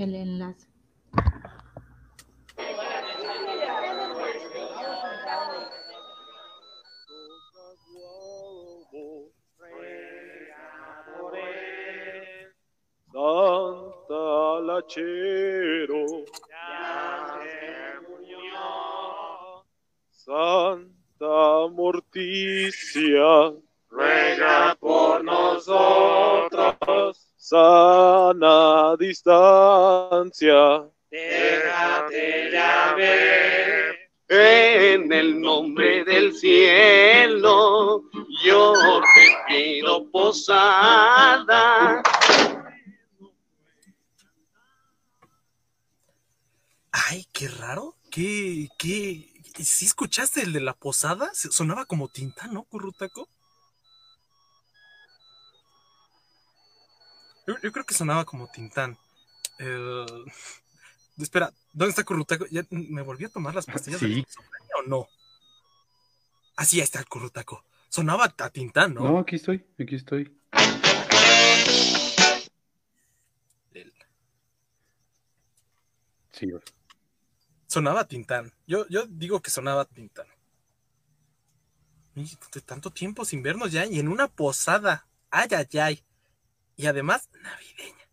el enlace. Santa Lachero, Santa Morticia, ruega por nosotros, sana distancia. déjate ya ver. En el nombre del cielo, yo te pido posada. Ay, qué raro. ¿Qué, qué? ¿Sí escuchaste el de la posada? Sonaba como tinta, ¿no, Currutaco? Yo, yo creo que sonaba como Tintán. Espera, ¿dónde está Currutaco? ¿Ya ¿Me volví a tomar las pastillas de Sí. o no? Así ahí está el Currutaco. Sonaba a Tintán, ¿no? No, aquí estoy, aquí estoy. El- Sí, Sonaba a Tintán. Yo, yo digo que sonaba a Tintán. Y de tanto tiempo sin vernos ya y en una posada. Ay, ay, ay. Y además, navideña.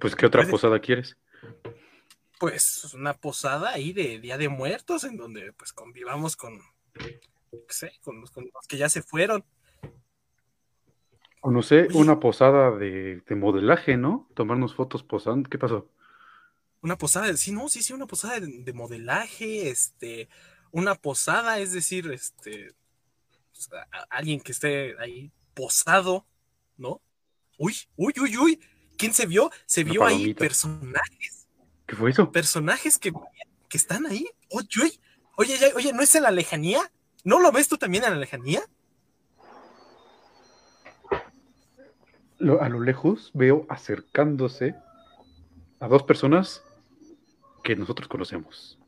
pues ¿qué otra Puede- posada quieres? Pues una posada ahí de Día de Muertos en donde pues convivamos con, qué sé, con los, con los que ya se fueron. O no sé, Oye. una posada de, de modelaje, ¿no? Tomarnos fotos posando. ¿Qué pasó? Una posada, de- sí, no, sí, sí, una posada de, de modelaje, este, una posada, es decir, este, pues, a- a- alguien que esté ahí posado, ¿no? Uy, uy, uy, uy, ¿quién se vio? Se vio ahí personajes, ¿Qué fue eso? personajes que, que están ahí. Oye, oye, oye, ¿no es en la lejanía? ¿No lo ves tú también en la lejanía? A lo lejos veo acercándose a dos personas que nosotros conocemos.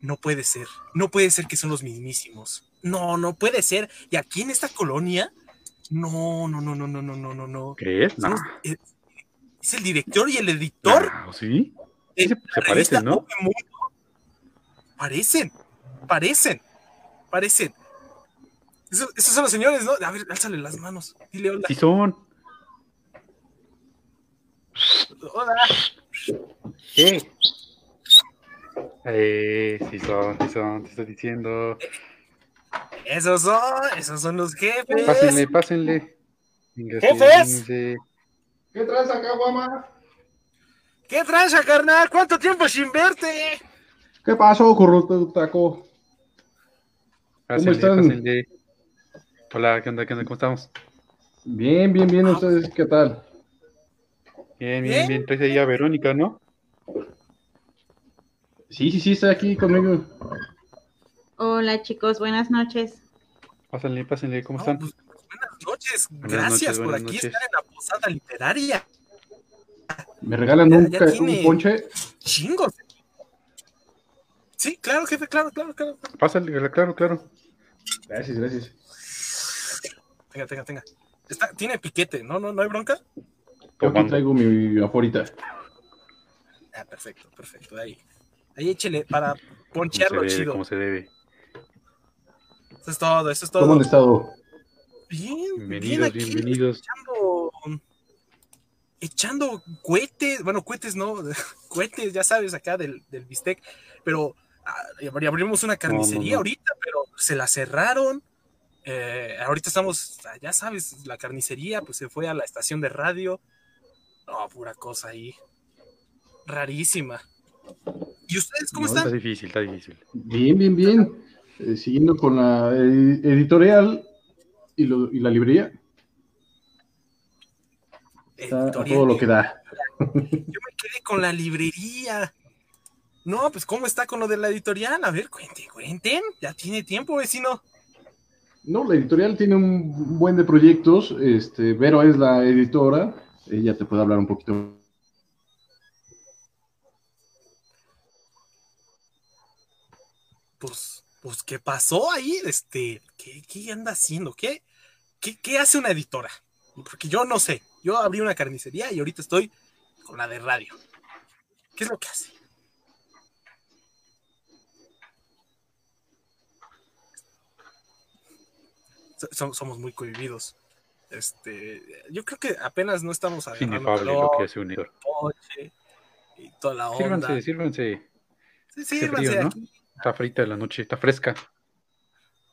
No puede ser, no puede ser que son los mismísimos. No, no puede ser. Y aquí en esta colonia, no, no, no, no, no, no, no, no, no. ¿Crees? Son No. es, es el director y el editor. Ah, ¿Sí? de Sí, se, parecen, ¿no? Parecen, parecen, parecen. Esos, esos son los señores, ¿no? A ver, álzale las manos. Dile hola. Sí son. Hola. ¿Qué? Eh, sí son, sí son, te estoy diciendo. Esos son, esos son los jefes. Pásenle, pásenle. Venga, ¡Jefes! ¿Qué traes acá, guama? ¿Qué tranza, carnal? ¿Cuánto tiempo sin verte? ¿Qué pasó, Taco? Pásenle, están? pásenle. Hola, ¿qué onda? ¿Qué onda? ¿Cómo estamos? Bien, bien, bien. ¿Ustedes qué tal? Bien, Bien. bien, bien. Traes ahí a Verónica, ¿no? Sí, sí, sí, está aquí conmigo. Hola chicos, buenas noches. Pásenle, pásenle, ¿cómo No, están? pues, buenas noches. Buenas Gracias noches, por aquí noches. estar en la posada literaria. ¿Me regalan Ya- un, ya ponche? Chingos. Sí, claro, jefe, claro, claro, claro. Pásale, claro, claro. Gracias, gracias. Tenga, tenga, tenga. Está, tiene piquete, ¿no? ¿No, no hay bronca? Yo aquí traigo mi aforita. Ah, perfecto, perfecto. Ahí. Ahí échele para Como se ponchearlo debe, chido. como se debe. Eso es todo, eso es ¿Cómo todo. han estado? Bien, bien Bienvenidos, aquí, bienvenidos. echando, echando cohetes, bueno, cohetes no, cohetes, ya sabes, acá del, del bistec, pero ah, abri- abrimos una carnicería no. ahorita, pero se la cerraron. Eh, ahorita estamos, ah, ya sabes, la carnicería, pues se fue a la estación de radio. No, pura cosa ahí. Rarísima. ¿Y ustedes cómo No, está están? difícil, está difícil. Bien, bien, bien. Eh, siguiendo con la eh, editorial y, lo- y la librería. Está a todo lo que da. Yo me quedé con la librería. No, pues ¿cómo está con lo de la editorial? A ver, cuenten, cuenten. Ya tiene tiempo, vecino. No, la editorial tiene un buen de proyectos. Este, Vero es la editora. Ella te puede hablar un poquito. Pues, pues, ¿qué pasó ahí? Este, ¿qué, qué anda haciendo? ¿Qué, qué, qué hace una editora? Porque yo no sé. Yo abrí una carnicería y ahorita estoy con la de radio. ¿Qué es lo que hace? So- somos muy cohibidos. Este, yo creo que apenas no estamos agarrando Inefable lo que un y toda la onda. Sírvanse, sírvanse. Sí, sírvanse frío, ¿no? Está frita la noche, está fresca.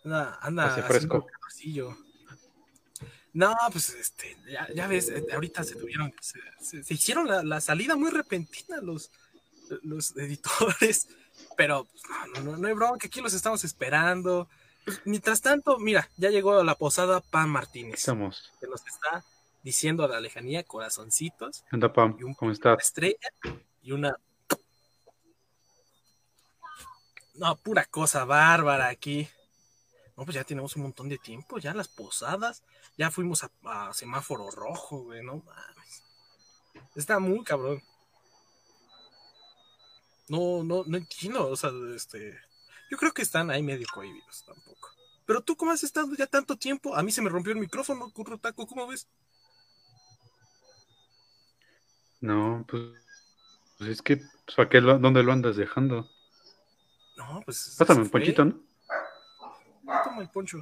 Anda, anda Hace fresco. No, pues este, ya, ya ves, eh, ahorita se tuvieron, se, se- se hicieron la, la salida muy repentina los, los editores, pero pues, no, no, no hay bronca, aquí los estamos esperando. Pues, mientras tanto, mira, ya llegó a la posada Pam Martínez, estamos. que nos está diciendo a la lejanía corazoncitos, ¿Qué onda, Pam? Y un- ¿Cómo una estás? estrella y una... No, pura cosa bárbara aquí. No, pues ya tenemos un montón de tiempo, ya las posadas, ya fuimos a, semáforo rojo, güey, no mames. Está muy cabrón. No, no, no entiendo, o sea, este, yo creo que están ahí medio cohibidos tampoco. Pero tú, ¿cómo has estado ya tanto tiempo? A mí se me rompió el micrófono, Curro Taco, ¿cómo ves? No, pues, pues es que, pues, ¿para qué ¿dónde lo andas dejando? No, pues. Pásame un ponchito, ¿no? Toma el poncho.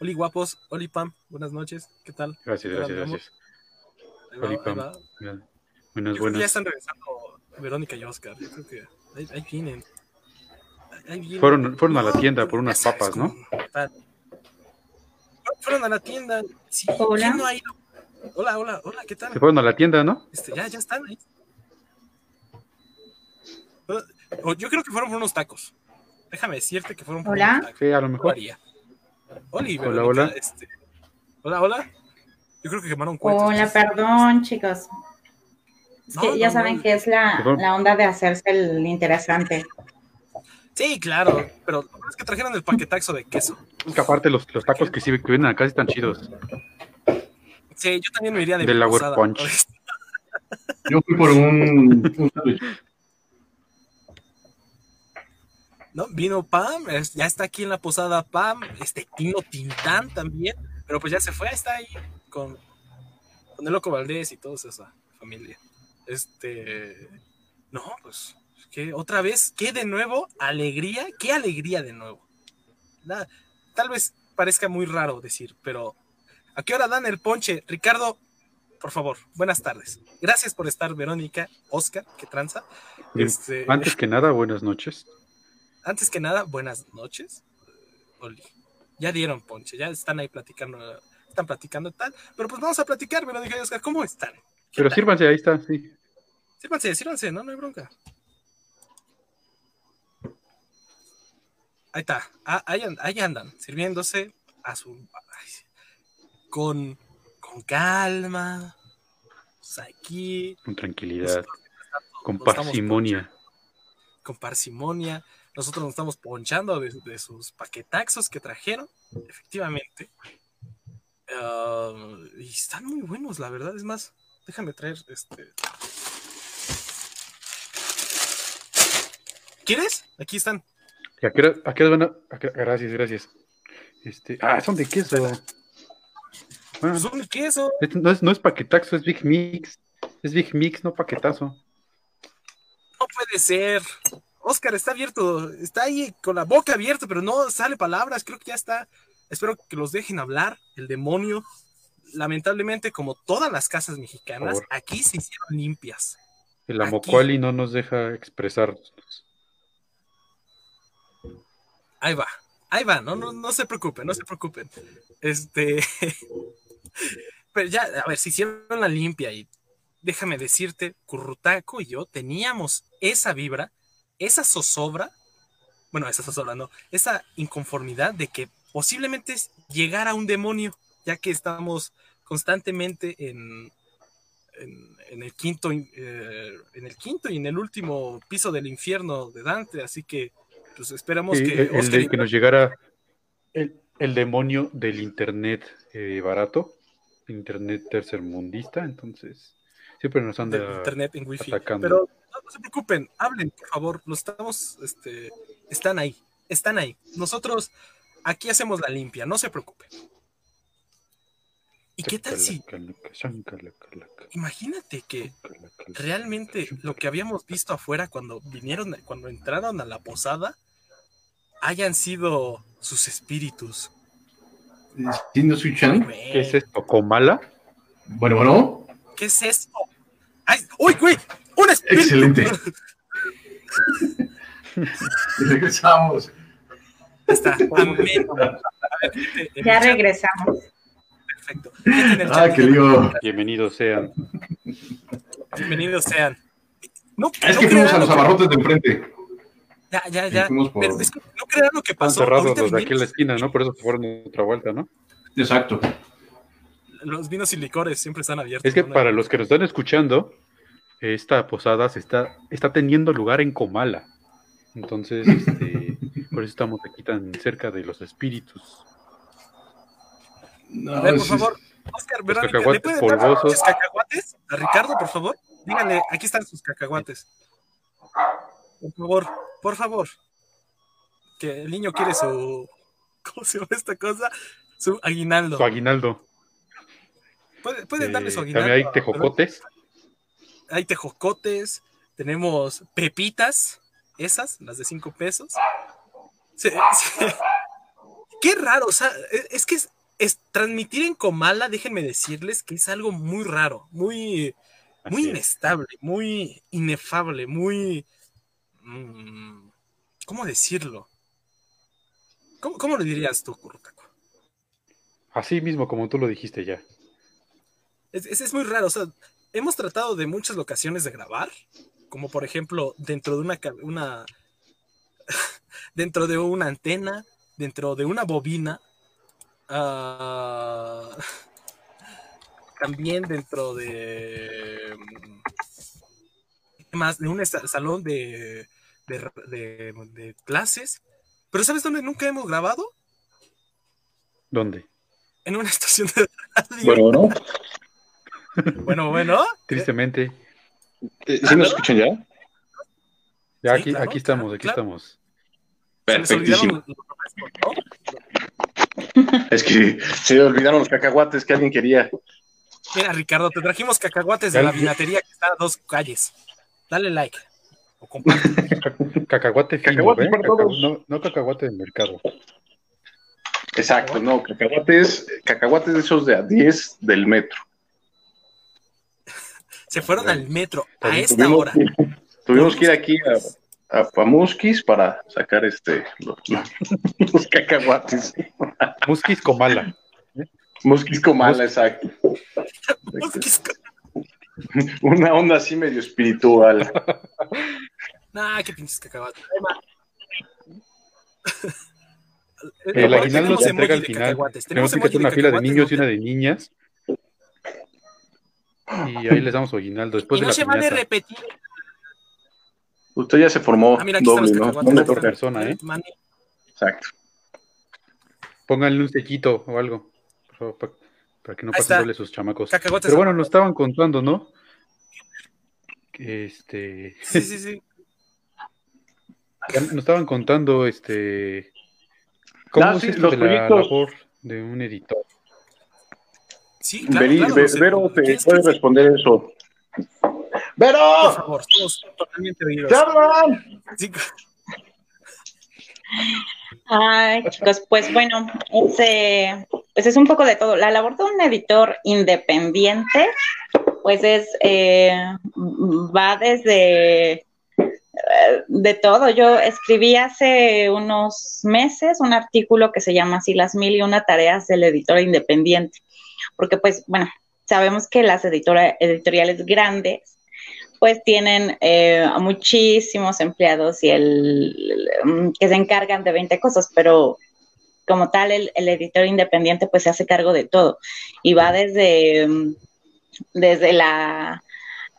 Oli guapos, Oli Pam, buenas noches, ¿qué tal? Gracias, gracias, gracias. Va, Oli Pam. Buenas, que ya buenas. están regresando Verónica y Oscar. Yo creo que ahí, ahí vienen. Ahí- ahí vienen. Fueron- fueron a la tienda por unas sabes papas, ¿no? tal. Fueron a la tienda. Sí, Hola. ¿quién no ha ido? Hola, hola, hola, ¿qué tal? Se fueron a la tienda, ¿no? Este, ya, ya están ahí. Yo creo que fueron por unos tacos. Déjame decirte que fueron por Hola. unos tacos. Sí, a lo mejor. haría. Oli, Hola, Verónica, hola. este, hola, hola. Yo creo que quemaron cuentas. Hola, perdón, chicos. Es No, que ya no, saben no. que es la, la onda de hacerse el interesante. Sí, claro, pero lo es que trajeron el paquetaxo de queso. Es que aparte los, los tacos que sí que vienen acá están chidos. Sí, yo también me iría de Del. Punch. Yo fui por un, un ¿No? Vino Pam, es- ya está aquí en la posada Pam, este Tino Tintán también, pero pues ya se fue, está ahí con, con el Loco Valdés y toda esa familia. Este, no, pues, que otra vez, ¿qué de nuevo? Alegría, qué alegría de nuevo. Nada, tal vez parezca muy raro decir, pero ¿a qué hora dan el ponche? Ricardo, por favor, buenas tardes. Gracias por estar, Verónica, Oscar, que tranza. Bien, Este, Antes que nada, buenas noches. Antes que nada, buenas noches. Oli. Ya dieron ponche, ya están ahí platicando, están platicando tal. Pero pues vamos a platicar, Verónica y Oscar, ¿cómo están? Pero sírvanse, ahí está, sí. Sírvanse, sírvanse, no, no hay bronca. Ahí está, ah, ahí, an- ahí andan, sirviéndose a su. ay, con, con calma. pues, aquí, Con tranquilidad, con nos estamos parsimonia. con parsimonia. Nosotros nos estamos ponchando de, de sus paquetaxos que trajeron, efectivamente. Ah, y están muy buenos, la verdad. Es más, déjame traer este. ¿Quieres? Aquí están. ¿Y a qué hora- a qué hora van a- a qué- Gracias, gracias. Este, ah, son de queso. Bueno, Son de queso. es- no, es, no es paquetazo, es Big Mix. Es Big Mix, no paquetazo. No puede ser. Oscar está abierto. Está ahí con la boca abierta, pero no sale palabras. Creo que ya está. Espero que los dejen hablar. El demonio. Lamentablemente, como todas las casas mexicanas, aquí se hicieron limpias. El. Amocuali no nos deja expresar. Ahí va, ahí va, no, no, no se preocupen, no se preocupen. Este, pero ya, a ver, si hicieron la limpia y déjame decirte, Currutaco y yo teníamos esa vibra, esa zozobra, bueno, esa zozobra no, esa inconformidad de que posiblemente llegara un demonio, ya que estamos constantemente en, en, en el quinto, eh, en el quinto y en el último piso del infierno de Dante, así que pues esperamos Sí, que el, el Oscar de y- que nos llegara el, el demonio del internet eh, barato, internet tercermundista, entonces siempre nos anda internet en wifi. atacando. Pero no, no se preocupen, hablen, por favor. Los estamos, este, están ahí, están ahí. Nosotros aquí hacemos la limpia, no se preocupen. ¿Y qué tal si, imagínate que realmente lo que habíamos visto afuera cuando vinieron, cuando entraron a la posada, hayan sido sus espíritus? ¿Qué es esto? ¿Comala? Bueno, bueno. ¿Qué es esto? ¡Ay! ¡Uy, güey! ¡Un espíritu! Excelente. Regresamos. Está. Amén. Ya regresamos. Perfecto. ¿Qué tiene el Ah, qué lío. Bienvenidos sean. Bienvenidos sean. No, Es no que fuimos a los abarrotes de enfrente. Ya, ya, ya. por- Pero es que no crean lo que Están pasó. cerrados los de aquí en la esquina, ¿no? Por eso se fueron otra vuelta, ¿no? Exacto. Los vinos y licores siempre están abiertos. Es que ¿no? para los que nos están escuchando, esta posada se está, está teniendo lugar en Comala. Entonces, este, por eso estamos aquí tan cerca de los espíritus. No, A ver, por favor, Oscar, Verónica, ¿le cacahuates pueden dar polvosos. sus cacahuates a Ricardo, por favor? Díganle, aquí están sus cacahuates. Por favor, por favor. Que el niño quiere su. ¿Cómo se llama esta cosa? Su aguinaldo. Su aguinaldo. Pueden, pueden darle su Eh, aguinaldo. también hay tejocotes. Hay tejocotes. Tenemos pepitas. Esas, las de cinco pesos. Qué raro, o sea, es, es que es, es- transmitir en Comala, déjenme decirles que es algo muy raro, muy, muy Así es. inestable, muy inefable, muy... mm, ¿Cómo decirlo? ¿Cómo, cómo lo dirías tú, Kurutaku? Así mismo como tú lo dijiste ya. Es, es, es muy raro, o sea, hemos tratado de muchas locaciones de grabar, como por ejemplo dentro de una, una dentro de una antena, dentro de una bobina, ah, también dentro de mm, ¿qué más de un salón de, de, de- de clases. Pero ¿sabes dónde nunca hemos grabado? ¿Dónde? En una estación de radio. Bueno, bueno. Bueno. bueno. Tristemente. Eh, ¿Sí nos escuchan ya? Ya Sí, aquí, claro, aquí estamos, aquí claro. estamos. Se les olvidaron Perfectísimo. Es que se olvidaron los cacahuates que alguien quería. Mira, Ricardo, te trajimos cacahuates de la vinatería que está a dos calles. Dale like. O comparte. Cacahuate fino, Cacahuates ¿eh? para Caca- todos. no, no cacahuate de mercado. Exacto, no, cacahuates, cacahuates de esos de a 10 del metro. Se fueron al metro a esta Tuvimos, hora. tuvimos que ir aquí a, a, a Muskis para sacar este los, los cacahuates. Muskis Comala. Muskis Comala, exacto. Una onda así medio espiritual. Nah, qué pinches cacahuates. El aguinaldo tenemos se entrega al final. cacahuates, Tenemos que hacer una fila de niños y una de niñas. Y ahí les damos su aguinaldo. Después Y de no la se vale piñata. repetir. Usted ya se formó Ah, mira, doble, ¿no? No toca. están. persona, ¿eh? Mani, Exacto. Pónganle un sellito o algo. por favor, para que no pasen doble sus chamacos. Pero bueno, nos estaban contando, ¿no? Este. Sí, sí, sí. Nos estaban contando, este. ¿Cómo Ah, es sí, esto los de la labor de un editor? Sí, claro, Veri- claro, Ve- no sé. Vero te ¿Quieres puede que- responder eso. Por ¡Vero! favor, somos totalmente. Sí, Ay, chicos, pues bueno, es, eh, pues es un poco de todo. La labor de un editor independiente, pues es, eh, va desde de todo. Yo escribí hace unos meses un artículo que se llama así Las mil y una tareas del editor independiente, porque pues bueno, sabemos que las editora- editoriales grandes pues tienen eh, muchísimos empleados y el, que se encargan de 20 cosas, pero como tal el, el, editor independiente pues se hace cargo de todo y va desde, desde la,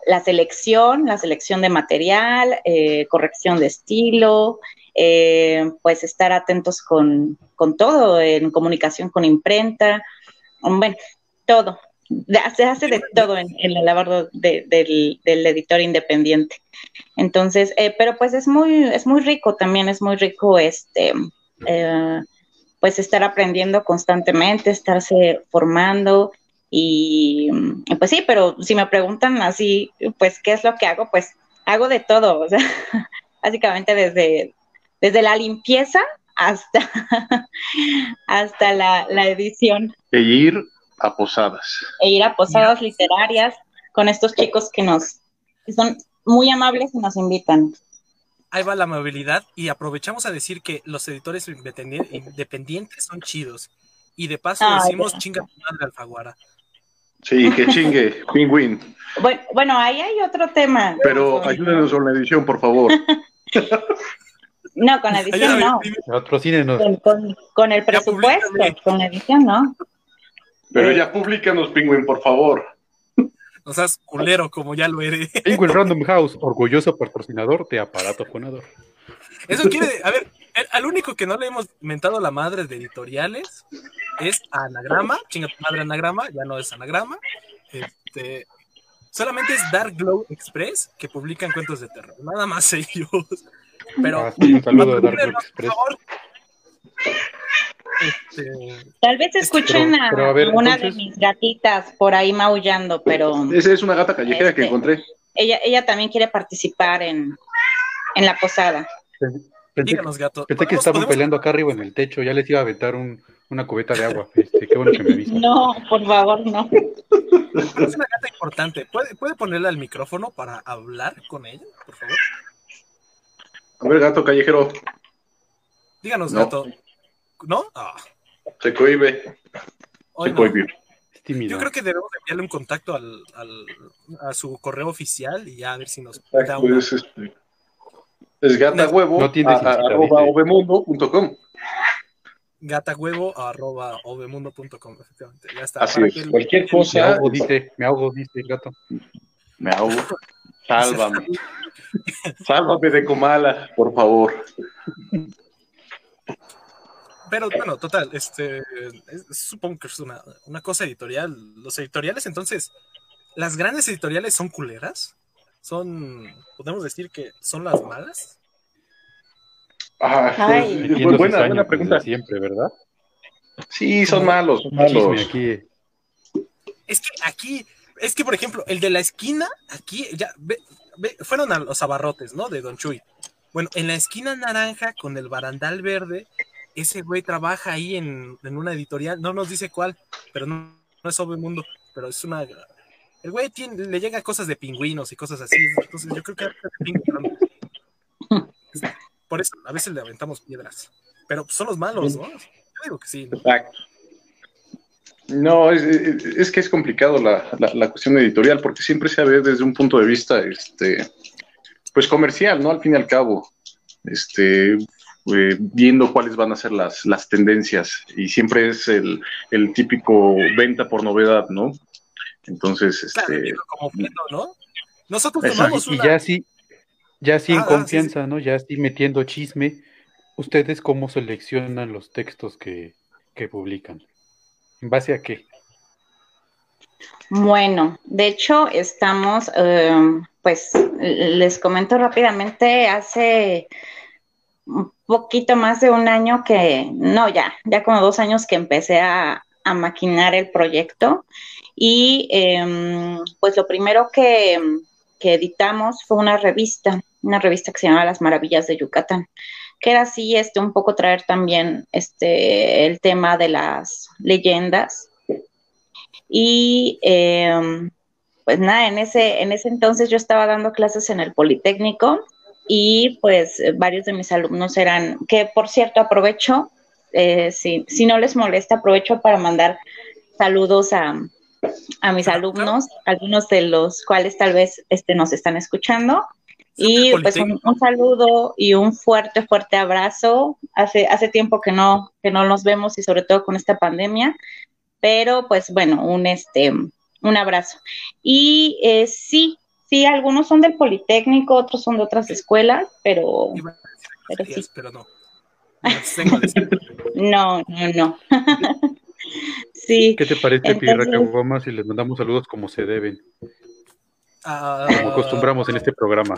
la selección, la selección de material, eh, corrección de estilo, eh, pues estar atentos con, con todo, en comunicación con imprenta, bueno, todo, se hace de todo en, en la labor de, del, editor independiente. Entonces, eh, pero pues es muy, es muy rico también, es muy rico este, eh, pues estar aprendiendo constantemente, estarse formando Y pues sí, pero si me preguntan así, pues, ¿qué es lo que hago? Pues hago de todo, o sea, básicamente desde, desde la limpieza hasta, hasta la, la edición. E ir a posadas. E ir a posadas literarias con estos chicos que nos que son muy amables y nos invitan. Ahí va la amabilidad y aprovechamos a decir que los editores independientes son chidos. Y de paso Ay, decimos chinga tu madre Alfaguara. Sí, que chingue, Pingüín. Bueno, bueno, ahí hay otro tema. Pero ayúdenos con la edición, por favor. No, con la edición no. Patrocínenos. Con, con- con el presupuesto, con la edición no. Pero ya públicanos, Pingüín, por favor. O sea, es culero como ya lo eres. Penguin Random House, orgulloso patrocinador de aparato fonador. Eso quiere, a ver, el- al único que no le hemos mentado la madre de editoriales es Anagrama, chinga tu madre Anagrama, ya no es Anagrama. Este, solamente es Dark Glow Express que publican cuentos de terror, nada más ellos. Pero Ah, sí, un saludo Dark Glow Express. por favor. Este, Tal vez escuchen Pero- a, pero a ver, una entonces- de mis gatitas por ahí maullando, pero Esa es una gata callejera que Este. encontré. ella, ella también quiere participar en, en la posada. Pensé, díganos, gato. pensé que ¿podemos- estaban podemos- peleando acá arriba en el techo, ya les iba a aventar un- una cubeta de agua. Este, qué bueno que me avisan. No, por favor, no. Es una gata importante. ¿Puede, ¿Puede ponerle al micrófono para hablar con ella, por favor? A ver, gato callejero, Díganos, No. gato. ¿No? Ah, se cohibe. hoy Se no. cohibe. Es tímido. Yo creo que debemos enviarle un contacto al, al- a su correo oficial y ya a ver si nos Exacto, da una. es, este, es gata huevo No tienes a- a- arroba ovemundo.com. gatahuevo arroba ovemundo.com, efectivamente. Ya está. Así es. que el- Cualquier Me cosa, ahogo, dice, me ahogo, dice el gato. me ahogo. Sálvame. Sálvame de Comala, por favor. Pero bueno, total, este es- supongo que es una, una cosa editorial. Los editoriales, entonces, las grandes editoriales son culeras. Son, podemos decir que son las malas. Ah, Ay. pues, buena, cizaña buena desde pregunta. siempre, ¿verdad? Sí, son malos, son malos. aquí. Es que aquí, es que por ejemplo, el de la esquina, aquí, ya, ve- ve- fueron a los abarrotes, ¿no? De Don Chuy. Bueno, en la esquina naranja con el barandal verde, ese güey trabaja ahí en, en una editorial, no nos dice cuál, pero no, no es Ove Mundo, pero es una. El güey tiene, le llega cosas de pingüinos y cosas así, entonces yo creo que. Por eso a veces le aventamos piedras, pero son los malos, ¿no? Yo digo que sí. ¿no? Exacto. No, es, que es complicado la, la- la cuestión editorial porque siempre se ve desde un punto de vista, este, pues comercial, ¿no? Al fin y al cabo, este, eh, viendo cuáles van a ser las, las tendencias y siempre es el, el típico venta por novedad, ¿no? Entonces, Claro, este, viendo como objeto, ¿no? Nosotros Exacto. tomamos Y una. ya así, ya así en Ah, ah, confianza, ¿no? Ya así metiendo chisme. ¿Ustedes cómo seleccionan los textos que, que publican? ¿En base a qué? Bueno, de hecho, estamos, eh, pues les comento rápidamente, hace un poquito más de un año que, no, ya, ya como dos años que empecé a, a maquinar el proyecto y em, pues lo primero que, que editamos fue una revista, una revista que se llama Las Maravillas de Yucatán, que era así, este, un poco traer también este, el tema de las leyendas y eh, pues nada, en ese, en ese entonces yo estaba dando clases en el Politécnico y pues varios de mis alumnos eran, que por cierto aprovecho, eh, si, si no les molesta, aprovecho para mandar saludos a, a mis alumnos, algunos de los cuales tal vez este, nos están escuchando. Y pues un, un, saludo y un fuerte, fuerte abrazo. Hace, hace tiempo que no, que no nos vemos y sobre todo con esta pandemia pero pues bueno, un este un abrazo. Y eh, sí, sí, algunos son del Politécnico, otros son de otras escuelas, pero, pero sí. Pero no. No, no, no. sí. ¿Qué te parece, Entonces... Pirra Caguama, si les mandamos saludos como se deben? Uh, como acostumbramos en este programa.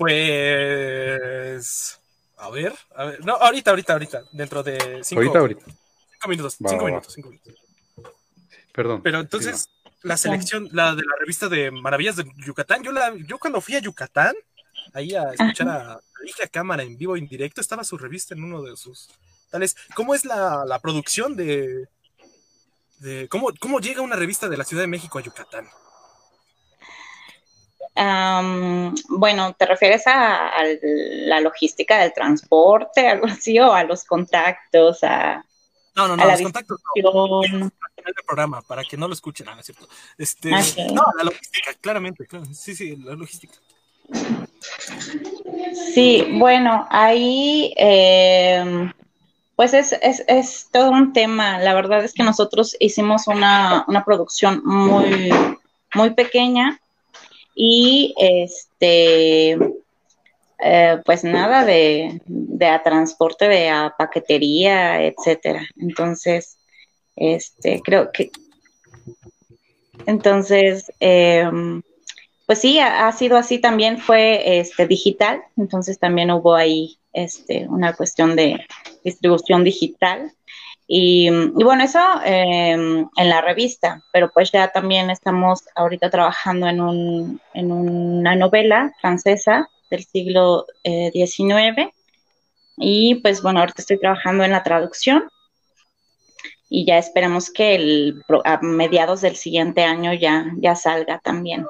Pues. A ver, a ver. No, ahorita, ahorita, ahorita. Dentro de cinco, ahorita, ahorita. cinco minutos. Va, cinco va, minutos, cinco minutos. Perdón. Pero entonces, la selección, la de la revista de Maravillas de Yucatán, yo, la, yo cuando fui a Yucatán, ahí a escuchar a a Cámara en vivo, en directo, estaba su revista en uno de sus tales. ¿Cómo es la, la producción de, de cómo, cómo llega una revista de la Ciudad de México a Yucatán? Bueno, ¿te refieres a, la logística del transporte, algo así, o a los contactos, a... No, no, no, los contactos no. El programa, para que no lo escuchen, ah, ¿no es cierto? Este, ah, No, la logística, claramente, claro. Sí, sí, la logística. Sí, bueno, ahí em, pues es, es, es, todo un tema. La verdad es que nosotros hicimos una, una producción muy, muy pequeña y este eh, pues nada de, de a transporte de a paquetería, etcétera. Entonces, este, creo que entonces em, pues sí, ha, sido así también, fue este, digital, entonces también hubo ahí este, una cuestión de distribución digital. Y, bueno, eso em, en la revista, pero pues ya también estamos ahorita trabajando en, un, en una novela francesa del siglo XIX. Eh, y pues bueno, ahorita estoy trabajando en la traducción y ya esperamos que el, a mediados del siguiente año ya, ya salga también.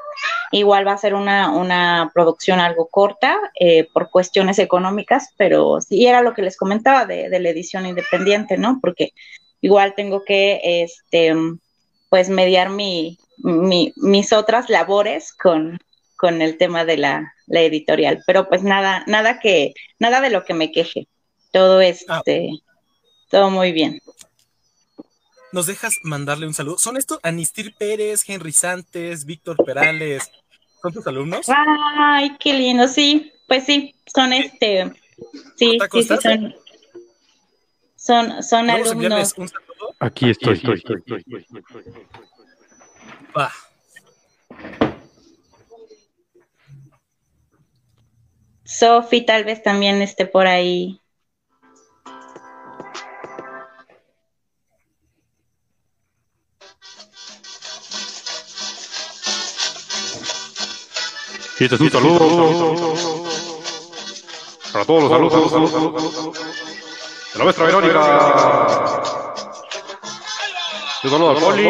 Igual va a ser una, una producción algo corta eh, por cuestiones económicas, pero sí era lo que les comentaba de, de, la edición independiente, ¿no? Porque igual tengo que, este, pues, mediar mi, mi, mis otras labores con, con el tema de la, la, editorial. Pero pues nada, nada que, nada de lo que me queje. Todo ah. este, todo muy bien nos dejas mandarle un saludo. ¿Son estos Anistir Pérez, Henry Santos, Víctor Perales? ¿Son tus alumnos? Ay, qué lindo, sí, pues sí, son este, sí, sí, sí, son, son, son alumnos. Aquí estoy, estoy, estoy, estoy. Va. Sofi tal vez también esté por ahí. Y este es un saludo para todos los saludos de la maestra Verónica. Un saludo al poli,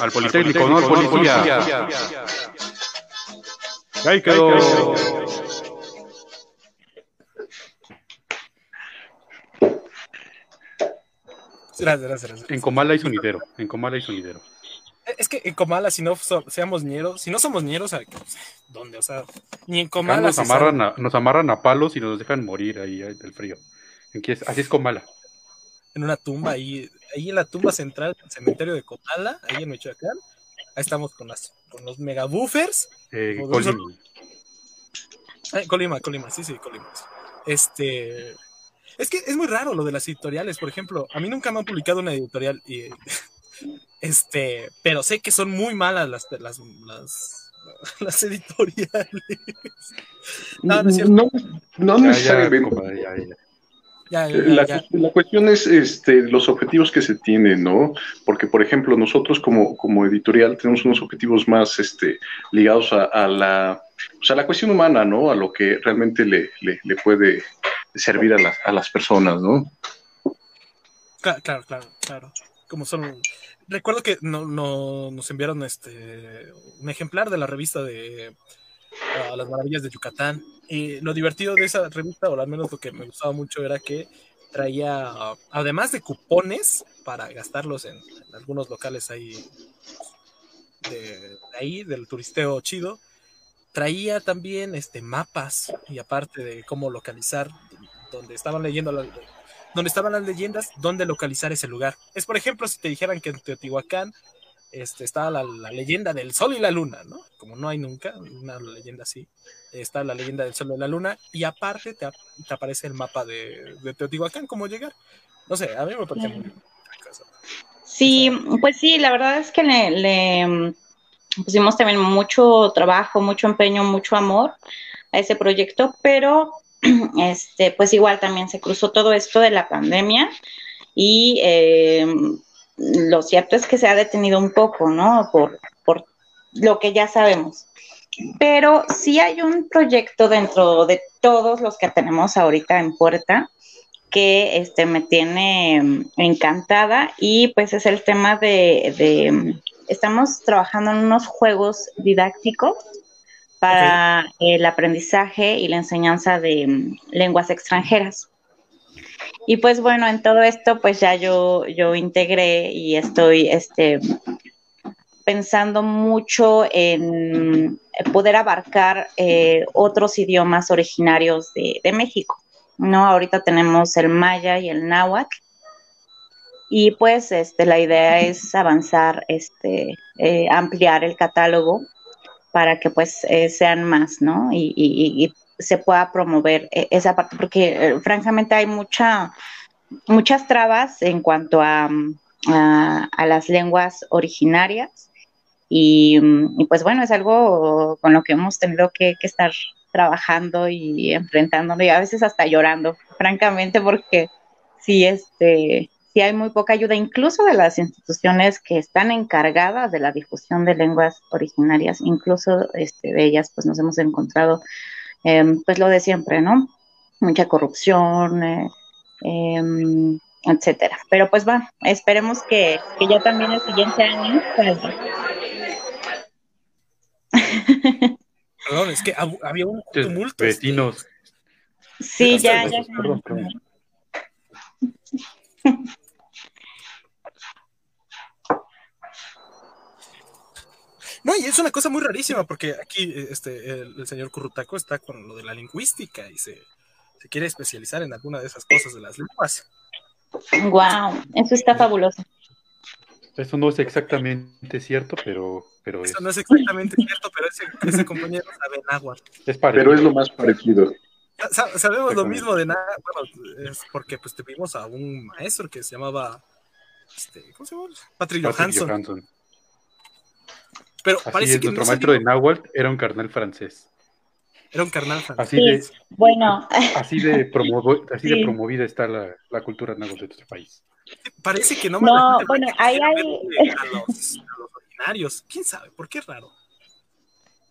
al politécnico, no al policía. Ahí quedó. Gracias, gracias, gracias. En Comala hay sonidero. En Comala hay sonidero. Es que en Comala, si no seamos ñeros, si no somos ñeros, ¿dónde? O sea, ni en Comala. Nos amarran, a, nos amarran a palos y nos dejan morir ahí, del frío. así es Comala. En una tumba, ahí, ahí en la tumba central del cementerio de Comala, ahí en Michoacán. Ahí estamos con, las, con los megabuffers. Eh, Colima. Colima, Colima, sí, sí, Colima. Este. Es que es muy raro lo de las editoriales. Por ejemplo, a mí nunca me han publicado una editorial y este, pero sé que son muy malas las, las, las, editoriales. No, no, no, necesariamente. la, cuestión es este, los objetivos que se tienen, ¿no? Porque, por ejemplo, nosotros como, como editorial tenemos unos objetivos más este, ligados a, la, pues, a la cuestión humana, ¿no? A lo que realmente le, le, le puede servir a las, a las personas, ¿no? Claro, claro, claro, claro. Como son recuerdo que no, nos enviaron este un ejemplar de la revista de Las Maravillas de Yucatán. Y lo divertido de esa revista, o al menos lo que me gustaba mucho, era que traía, además de cupones para gastarlos en, algunos locales ahí, de, ahí, del turisteo chido, traía también este, mapas y aparte de cómo localizar donde estaban leyendo la, donde estaban las leyendas, dónde localizar ese lugar. Es, por ejemplo, si te dijeran que en Teotihuacán este, estaba la, leyenda del sol y la luna, ¿no? Como no hay nunca una leyenda así, está la leyenda del sol y la luna, y aparte te, aparece el mapa de, Teotihuacán, cómo llegar. No sé, a mí me parece muy Sí, pues sí, la verdad es que le, le pusimos también mucho trabajo, mucho empeño, mucho amor a ese proyecto, pero este, pues igual también se cruzó todo esto de la pandemia y eh, lo cierto es que se ha detenido un poco, ¿no? Por, por lo que ya sabemos. Pero sí hay un proyecto dentro de todos los que tenemos ahorita en puerta que este, me tiene encantada y pues es el tema de, de estamos trabajando en unos juegos didácticos para el aprendizaje y la enseñanza de mm, lenguas extranjeras. Y pues bueno, en todo esto pues ya yo, yo integré y estoy este, pensando mucho en poder abarcar eh, otros idiomas originarios de, de, México, ¿no? Ahorita tenemos el maya y el náhuatl. Y pues este, la idea es avanzar, este, eh, ampliar el catálogo para que pues eh, sean más, ¿no? Y, y, y, se pueda promover eh, esa parte, porque eh, francamente hay mucha, muchas trabas en cuanto a, a, a las lenguas originarias y, y, pues bueno, es algo con lo que hemos tenido que, que estar trabajando y enfrentándonos y a veces hasta llorando, francamente, porque sí, este, sí hay muy poca ayuda, incluso de las instituciones que están encargadas de la difusión de lenguas originarias, incluso este, de ellas, pues nos hemos encontrado, eh, pues lo de siempre, ¿no? Mucha corrupción, eh, eh, etcétera. Pero pues va, esperemos que, que ya también el siguiente año. Pues... Perdón, es que había un tumulto. Vecinos. Sí, ya, ya. Perdón, perdón. No, y es una cosa muy rarísima porque aquí este, el, el, señor Currutaco está con lo de la lingüística y se, se, quiere especializar en alguna de esas cosas de las lenguas. Wow, eso está fabuloso. Eso no es exactamente cierto, pero... pero eso es. no es exactamente cierto, pero ese, ese compañero sabe náhuatl. Es pero es lo más parecido. Sabemos lo mismo de nada, bueno, es porque pues tuvimos a un maestro que se llamaba, este, ¿cómo se llama? Patrick, Patrick Johansson. Johansson. Pero así parece es, que nuestro no maestro de Nahuatl era un carnal francés. Era un carnal francés. Así de, sí, bueno. así de, promovo, así sí. de promovida está la, la cultura náhuatl de nuestro país. Parece que no, no bueno, ahí hay... A los, a los originarios. ¿Quién sabe? ¿Por qué es raro?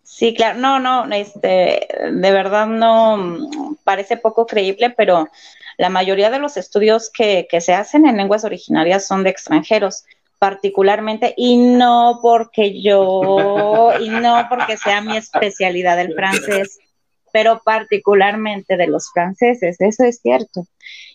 Sí, claro, no, no, este, de verdad no parece poco creíble, pero la mayoría de los estudios que, que se hacen en lenguas originarias son de extranjeros particularmente y no porque yo y no porque sea mi especialidad el francés, pero particularmente de los franceses, eso es cierto.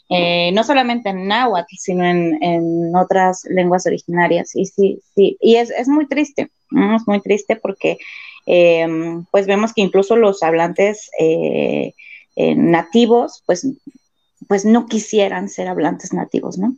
Eh, no solamente en náhuatl, sino en, en, otras lenguas originarias. Y sí, sí, y es, es muy triste, es muy triste porque eh, pues vemos que incluso los hablantes eh, nativos, pues, pues no quisieran ser hablantes nativos, ¿no?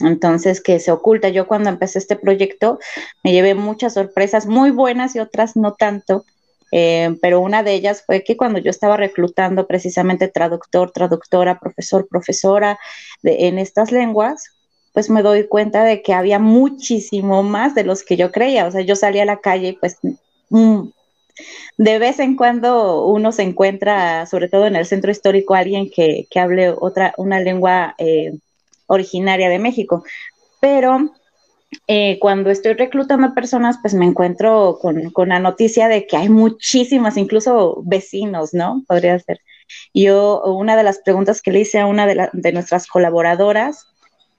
Entonces, que se oculta. Yo cuando empecé este proyecto me llevé muchas sorpresas, muy buenas y otras no tanto, eh, pero una de ellas fue que cuando yo estaba reclutando precisamente traductor, traductora, profesor, profesora de, en estas lenguas, pues me doy cuenta de que había muchísimo más de los que yo creía. O sea, yo salía a la calle y pues mm, de vez en cuando uno se encuentra, sobre todo en el centro histórico, alguien que, que hable otra, una lengua eh, originaria de México. Pero eh, cuando estoy reclutando personas, pues me encuentro con, con, la noticia de que hay muchísimas, incluso vecinos, ¿no? Podría ser. Yo, una de las preguntas que le hice a una de, la, de nuestras colaboradoras,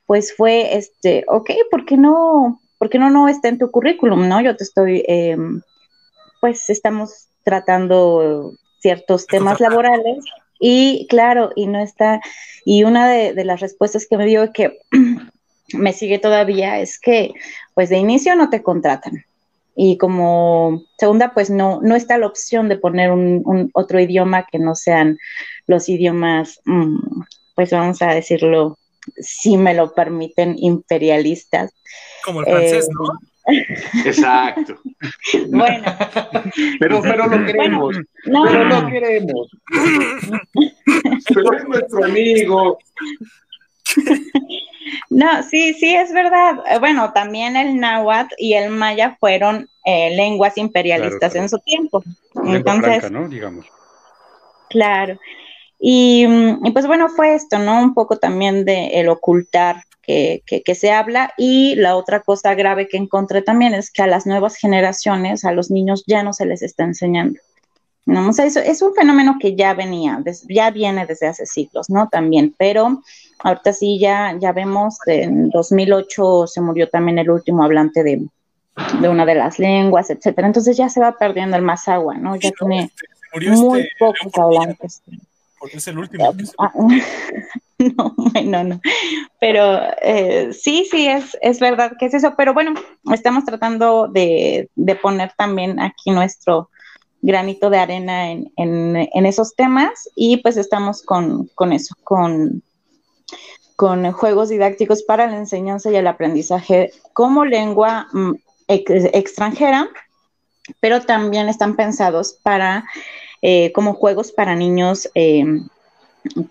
pues fue, este, ok, ¿por qué no, por qué no, no está en tu currículum, no? Yo te estoy, eh, pues estamos tratando ciertos temas laborales y claro, y no está, y una de, de las respuestas que me dio que me sigue todavía es que pues de inicio no te contratan. Y como segunda pues no, no está la opción de poner un, un otro idioma que no sean los idiomas mmm, pues vamos a decirlo si me lo permiten imperialistas. Como el francés eh, no Exacto. Bueno. Pero, pero lo queremos. Bueno, no. Pero lo queremos. Pero es nuestro amigo. No, sí, sí, es verdad. Bueno, también el náhuatl y el maya fueron eh, lenguas imperialistas claro, claro. en su tiempo. Lengua Entonces, franca, ¿no? Digamos. Claro. Y, y, pues bueno, fue esto, ¿no? Un poco también de el ocultar que, que, se habla. Y la otra cosa grave que encontré también es que a las nuevas generaciones, a los niños ya no se les está enseñando. ¿no? O sea, eso es un fenómeno que ya venía, ya viene desde hace siglos, ¿no? También, pero ahorita sí ya, ya vemos, en 2008 se murió también el último hablante de, de una de las lenguas, etcétera. Entonces ya se va perdiendo el más agua, ¿no? Ya tiene este, muy este, pocos hablantes. Porque es el último. No, no, no. Pero eh, sí, sí, es, es verdad que es eso. Pero bueno, estamos tratando de, de poner también aquí nuestro granito de arena en, en, esos temas y pues estamos con, con eso, con, con juegos didácticos para la enseñanza y el aprendizaje como lengua mm, extranjera, pero también están pensados para eh, como juegos para niños eh,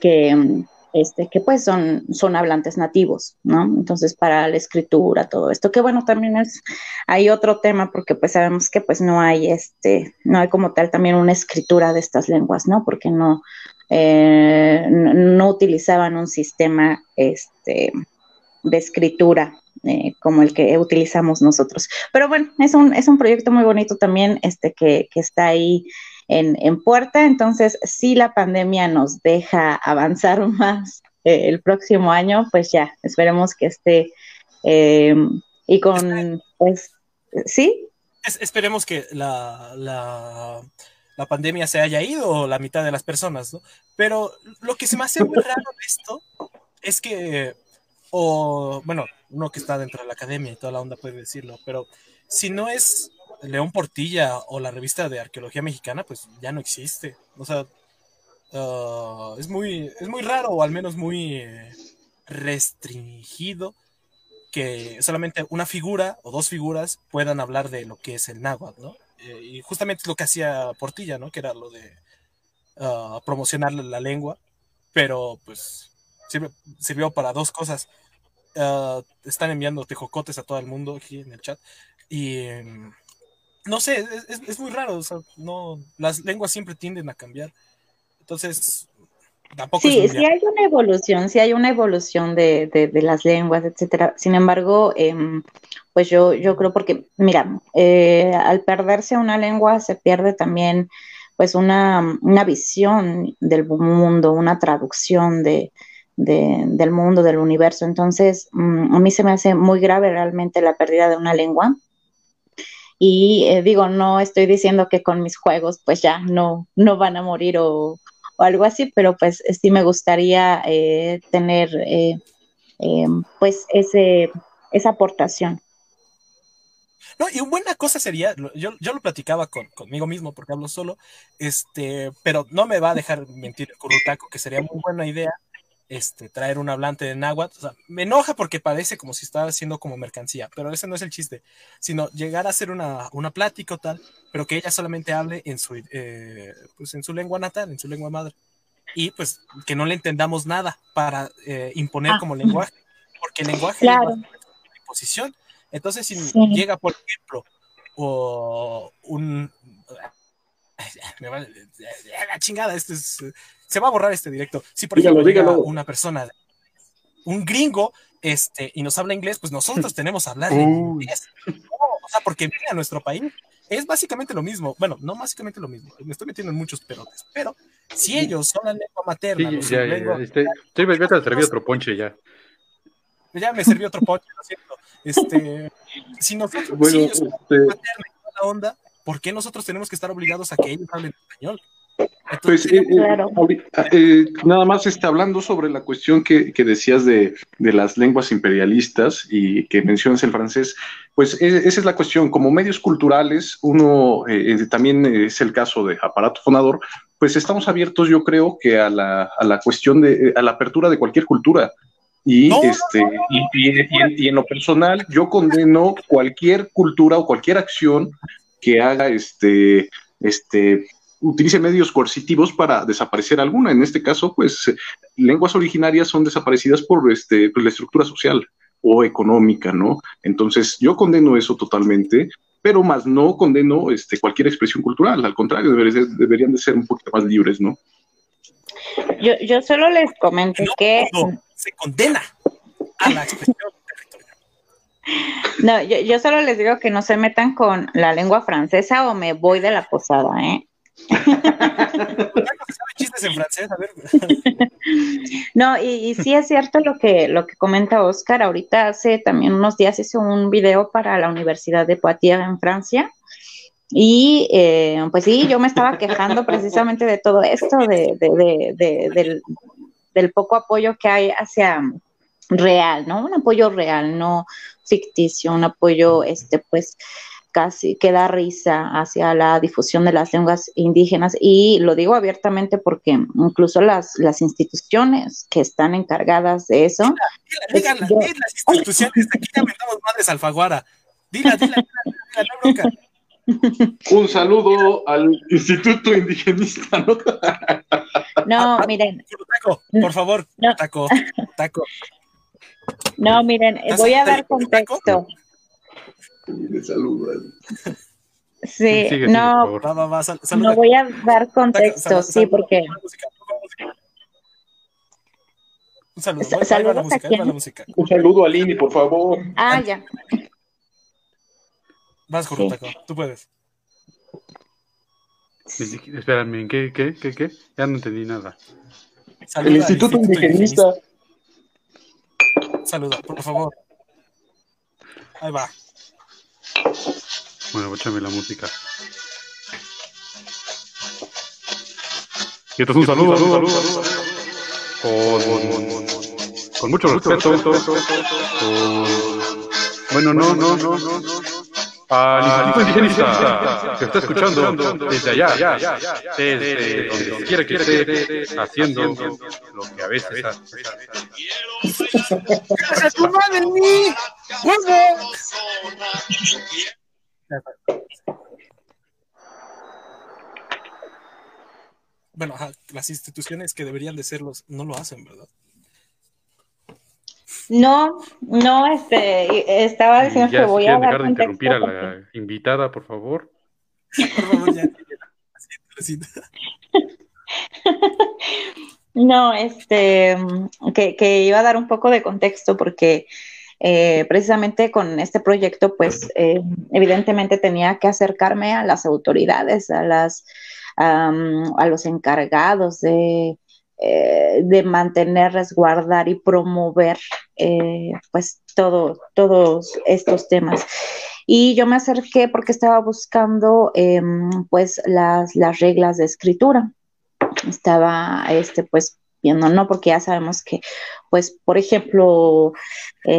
que, este, que pues son, son hablantes nativos, ¿no? Entonces, para la escritura, todo esto, que bueno, también es, hay otro tema porque pues sabemos que pues no hay, este, no hay como tal también una escritura de estas lenguas, ¿no? Porque no, eh, no, utilizaban un sistema, este, de escritura eh, como el que utilizamos nosotros. Pero bueno, es un, es un proyecto muy bonito también, este, que, que está ahí en, puerta. Entonces, si la pandemia nos deja avanzar más eh, el próximo año, pues ya, esperemos que esté eh, y con, pues, ¿sí? esperemos que la, la, pandemia se haya ido la mitad de las personas, ¿no? Pero lo que se me hace muy raro de esto es que, o, bueno, uno que está dentro de la academia y toda la onda puede decirlo, pero si no es León Portilla o la revista de arqueología mexicana, pues ya no existe. O sea, ah, es, muy, es muy raro, o al menos muy eh, restringido, que solamente una figura o dos figuras puedan hablar de lo que es el náhuatl, ¿no? Eh, y justamente lo que hacía Portilla, ¿no? Que era lo de ah, promocionar la lengua, pero pues sirvió para dos cosas. Ah, están enviando tejocotes a todo el mundo aquí en el chat. Y em, no sé, es, muy raro, o sea, no, las lenguas siempre tienden a cambiar. Entonces, tampoco sí, sí hay una evolución, sí hay una evolución de, de, las lenguas, etcétera. Sin embargo, em, pues yo, yo creo porque, mira, eh, al perderse una lengua se pierde también pues una, una visión del mundo, una traducción de, del mundo, del universo. Entonces, mm, a mí se me hace muy grave realmente la pérdida de una lengua y eh, digo, no estoy diciendo que con mis juegos pues ya no, no van a morir o, algo así, pero pues sí me gustaría eh, tener eh, pues ese, esa aportación. No, y buena cosa sería, yo, yo lo platicaba con, conmigo mismo porque hablo solo, este, pero no me va a dejar mentir el que sería muy buena idea este, traer un hablante de náhuatl. O sea, me enoja porque parece como si estaba haciendo como mercancía, pero ese no es el chiste, sino llegar a hacer una, una plática o tal, pero que ella solamente hable en su, eh, pues en su lengua natal, en su lengua madre. Y pues que no le entendamos nada para eh, imponer como ah. lenguaje, porque el lenguaje es una imposición. Entonces, si llega, por ejemplo, o un me va, la chingada, este es, se va a borrar este directo. Si por ejemplo una persona, un gringo, este, y nos habla inglés, pues nosotros tenemos que hablar inglés. o sea, porque viene a nuestro país. Es básicamente lo mismo. Bueno, no básicamente lo mismo. Me estoy metiendo en muchos perotes. Pero si ellos son la lengua materna, sí, ya, ya, este, sí, me serví otro ponche ya. Ya me serví otro ponche, lo siento. Este, si nosotros, bueno, si ellos son este... materna y la onda, ¿por qué nosotros tenemos que estar obligados a que ellos hablen español? Pues eh, eh, eh, nada más está hablando sobre la cuestión que, decías de, las lenguas imperialistas y que mencionas el francés, pues e, esa es la cuestión. Como medios culturales, uno también es el caso de aparato fonador, pues estamos abiertos, yo creo, que a la, a la cuestión de a la apertura de cualquier cultura. Y, este, y en lo personal, yo condeno cualquier cultura o cualquier acción que haga este, este, utilice medios coercitivos para desaparecer alguna. En este caso, pues, lenguas originarias son desaparecidas por este, pues, la estructura social o económica, ¿no? Entonces, yo condeno eso totalmente, pero más no condeno este, cualquier expresión cultural. Al contrario, deberían de ser un poquito más libres, ¿no? Yo, yo solo les comento que... se condena. a la expresión territorial. No, yo, yo solo les digo que no se metan con la lengua francesa o me voy de la posada, ¿eh? No, y, sí es cierto lo que, lo que comenta Oscar. Ahorita hace también unos días hizo un video para la Universidad de Poitiers en Francia. Y eh, pues sí, yo me estaba quejando precisamente de todo esto, de del, del, poco apoyo que hay hacia real, ¿no? Un apoyo real, no ficticio, un apoyo, este, pues, casi que da risa hacia la difusión de las lenguas indígenas y lo digo abiertamente porque incluso las, las instituciones que están encargadas de eso. Dila, dila, dila, las instituciones, aquí ya mandamos madres alfaguara. Dila, dila, dila, dila, no Un saludo al Instituto Indigenista, ¿no? No, miren. Taco, por favor, no. taco, taco. No, miren, voy a dar contexto. Me saludan. Sí, sigue, no, va, va, va, sal, no voy a dar contexto, sí, porque. Un saludo, Saludos la música, a la música. Un saludo a Lini, por favor. Ah, ya. Vas, Jorotaco, sí. tú puedes. Espérame, ¿qué, qué, qué, qué? Ya no entendí nada. Saluda el Instituto, Instituto Indigenista. Saluda, por favor. Ahí va. Bueno, échame la música. Y esto es un saludo, saludo, saludo, con, con mucho respeto. Con, bueno, no, no, no, no. Al Instituto Indigenista que está escuchando desde allá, desde donde quiera que esté haciendo lo que a veces hace. ¡A tu madre, mí! Bueno, las instituciones que deberían de serlos no lo hacen, ¿verdad? No, no, este, estaba diciendo ya, que voy si a dejar dar de interrumpir a contexto la invitada, por favor. Por favor, ya. No, este, que, que, iba a dar un poco de contexto porque eh, precisamente con este proyecto, pues eh, evidentemente tenía que acercarme a las autoridades, a las, um, a los encargados de, eh, de mantener, resguardar y promover, pues todo, todos estos temas. Y yo me acerqué porque estaba buscando, pues las, las reglas de escritura estaba este pues viendo, ¿no? Porque ya sabemos que, pues, por ejemplo, eh,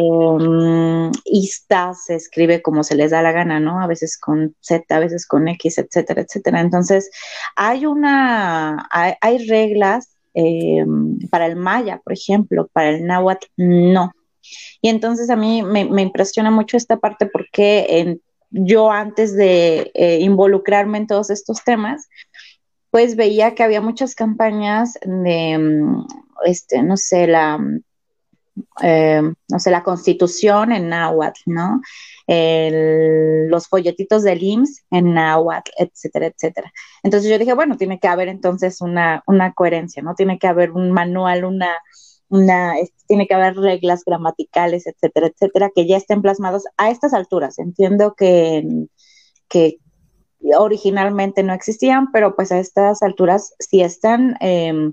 ISTA se escribe como se les da la gana, ¿no? A veces con Z, a veces con X, etcétera, etcétera. Entonces, hay una, hay, hay reglas eh, para el maya, por ejemplo, para el náhuatl, no. Y entonces a mí me, impresiona mucho esta parte porque yo antes de eh, involucrarme en todos estos temas, pues veía que había muchas campañas de, este, no sé, la, eh, no sé, la constitución en náhuatl, ¿no? Los folletitos del IMSS en náhuatl, etcétera, etcétera. Entonces yo dije, bueno, tiene que haber entonces una, una coherencia, ¿no? Tiene que haber un manual, una, una, tiene que haber reglas gramaticales, etcétera, etcétera, que ya estén plasmados a estas alturas. Entiendo que, que, originalmente no existían, pero pues a estas alturas sí están, eh,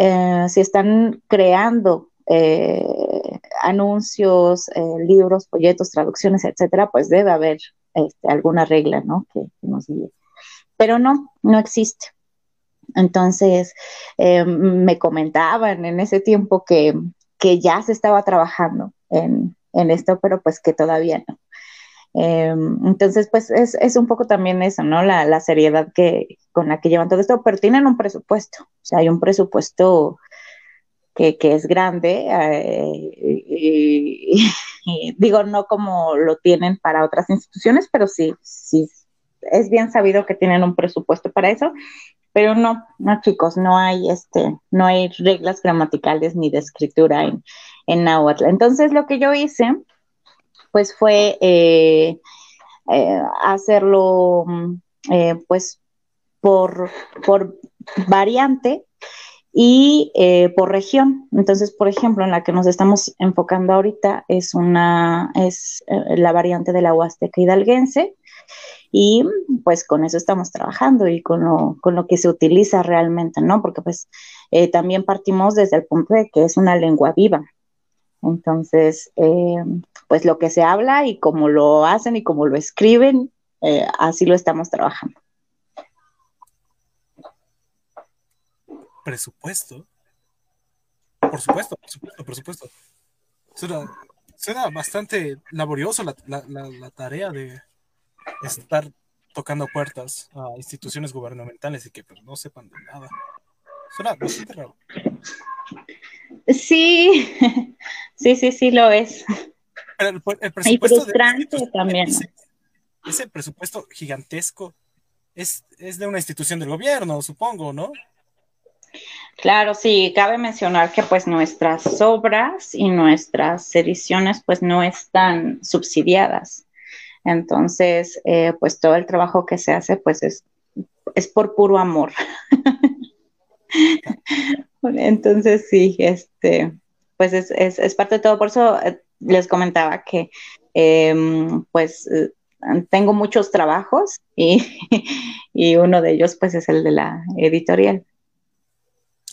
eh, sí están creando eh, anuncios, libros, folletos, traducciones, etcétera, pues debe haber este, alguna regla, ¿no? Que, nos. Pero no, no existe. Entonces, me comentaban en ese tiempo que, que ya se estaba trabajando en, en esto, pero pues que todavía no. Eh, entonces, pues es, es, un poco también eso, ¿no? La, la, seriedad que, con la que llevan todo esto, pero tienen un presupuesto, o sea, hay un presupuesto que, es grande, eh, y, digo, no como lo tienen para otras instituciones, pero sí, sí, es bien sabido que tienen un presupuesto para eso, pero no, no chicos, no hay este, no hay reglas gramaticales ni de escritura en, en. Entonces, lo que yo hice pues fue eh, eh, hacerlo eh, pues por, por variante y eh, por región. Entonces, por ejemplo, en la que nos estamos enfocando ahorita es una es eh, la variante de la Huasteca hidalguense y pues con eso estamos trabajando y con lo, con lo que se utiliza realmente, ¿no? Porque pues eh, también partimos desde el punto de que es una lengua viva. Entonces, pues lo que se habla y cómo lo hacen y cómo lo escriben, así lo estamos trabajando. Presupuesto. Por supuesto, por supuesto, por supuesto. Suena, bastante laborioso la, tarea de estar tocando puertas a instituciones gubernamentales y que pues, no sepan de nada. Suena bastante raro. Sí, sí, sí, sí lo es. Pero el, presupuesto de, también. Ese, presupuesto gigantesco es, es de una institución del gobierno, supongo, ¿no? Claro, sí, cabe mencionar que pues nuestras obras y nuestras ediciones pues no están subsidiadas. Entonces, eh, pues todo el trabajo que se hace pues es, es por puro amor. Entonces, sí, este, pues es, es, es, parte de todo. Por eso eh, les comentaba que em, pues eh, tengo muchos trabajos y, y uno de ellos pues es el de la editorial.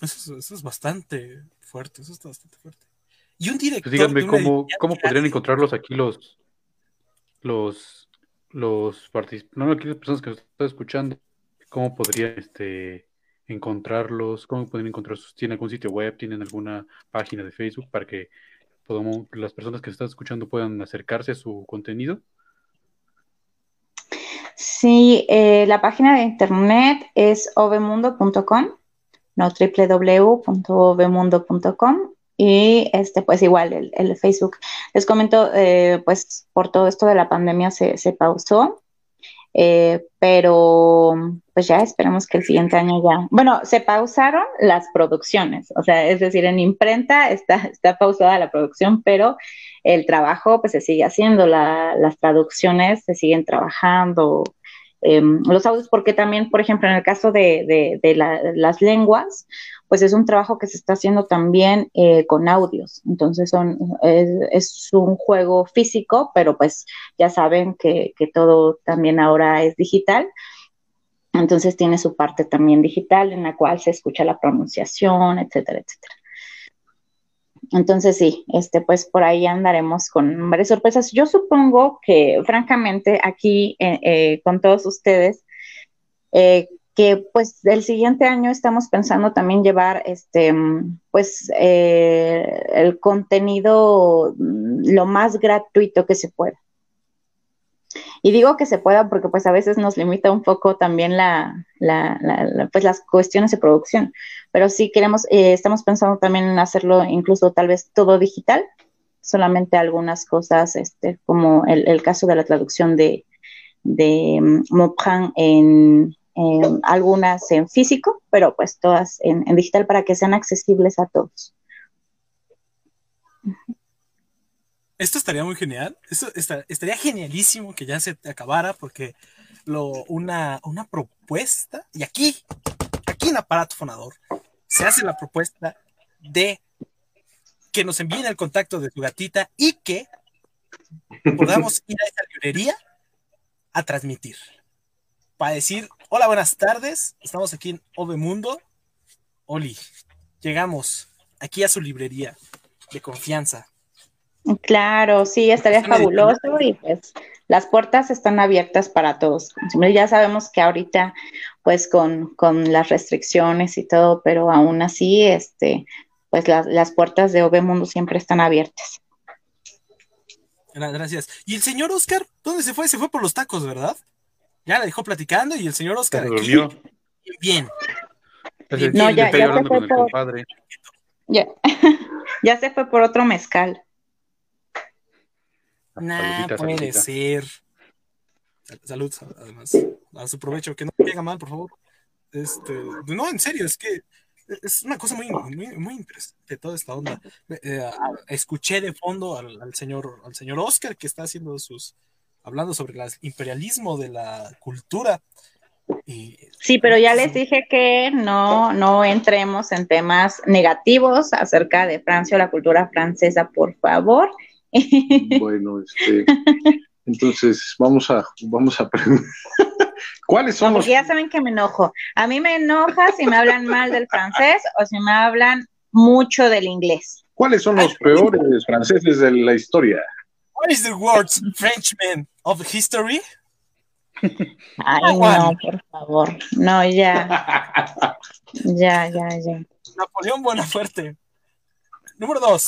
Eso, es bastante fuerte, eso está bastante fuerte. Y un director. Pues díganme cómo, cómo podrían encontrarlos aquí los los los participantes, no aquí las personas que nos están escuchando, cómo podrían este encontrarlos, cómo podrían encontrar sus, tienen algún sitio web, tienen alguna página de Facebook para que podamos, las personas que están escuchando puedan acercarse a su contenido. Sí, eh, la página de internet es ovemundo.com no www.bemundo.com y este pues igual el, Facebook. Les comento, eh, pues por todo esto de la pandemia se, pausó, eh, pero pues ya esperemos que el siguiente año ya, bueno, se pausaron las producciones, o sea, es decir, en imprenta está, está pausada la producción, pero el trabajo pues se sigue haciendo, las traducciones se siguen trabajando, Em, los audios, porque también, por ejemplo, en el caso de, las lenguas, pues es un trabajo que se está haciendo también eh, con audios. Entonces son, es, un juego físico, pero pues ya saben que, que todo también ahora es digital. Entonces tiene su parte también digital en la cual se escucha la pronunciación, etcétera, etcétera. Entonces sí, este, pues por ahí andaremos con varias sorpresas. Yo supongo que, francamente, aquí eh, eh, con todos ustedes, eh, que pues el siguiente año estamos pensando también llevar este, pues el contenido mm, lo más gratuito que se pueda. Y digo que se pueda porque pues a veces nos limita un poco también la, pues las cuestiones de producción, pero sí queremos, eh, estamos pensando también en hacerlo incluso tal vez todo digital, solamente algunas cosas, este, como el, caso de la traducción de, de mm, en, algunas en físico, pero pues todas en, en digital para que sean accesibles a todos. Esto estaría muy genial. Esto estaría genialísimo que ya se acabara porque lo, una, una propuesta, y aquí, aquí en Aparato Fonador, se hace la propuesta de que nos envíen el contacto de tu gatita y que podamos ir a esa librería a transmitir. Para decir, hola, buenas tardes, estamos aquí en Ove Mundo. Oli, llegamos aquí a su librería de confianza. Claro, sí, estaría fabuloso y pues las puertas están abiertas para todos. Ya sabemos que ahorita, pues con, las restricciones y todo, pero aún así, este, pues las puertas de OV Mundo siempre están abiertas. Gracias. ¿Y el señor Oscar? ¿Dónde se fue? Se fue por los tacos, ¿verdad? Ya la dejó platicando y el señor Oscar. durmió. Bien. No, ya, ya se fue por... Ya. ya se fue por otro mezcal. Nah, puede ser. Salud, además. A su provecho, que no me mal, por favor. Este, no, en serio, es que es una cosa muy, muy, interesante toda esta onda. Eh, escuché de fondo al, señor, al señor Oscar que está haciendo sus, hablando sobre el imperialismo de la cultura. sí, pero ya les dije que no, no entremos en temas negativos acerca de Francia o la cultura francesa, por favor. Bueno, este, entonces vamos a, vamos a ¿Cuáles son los? ya saben que me enojo. A mí me enoja si me hablan mal del francés o si me hablan mucho del inglés. ¿Cuáles son los peores franceses de la historia? What is the worst Frenchman of history? Ay, no, por favor. No, ya. Ya, ya, ya. Napoleón Buenafuerte. Número dos.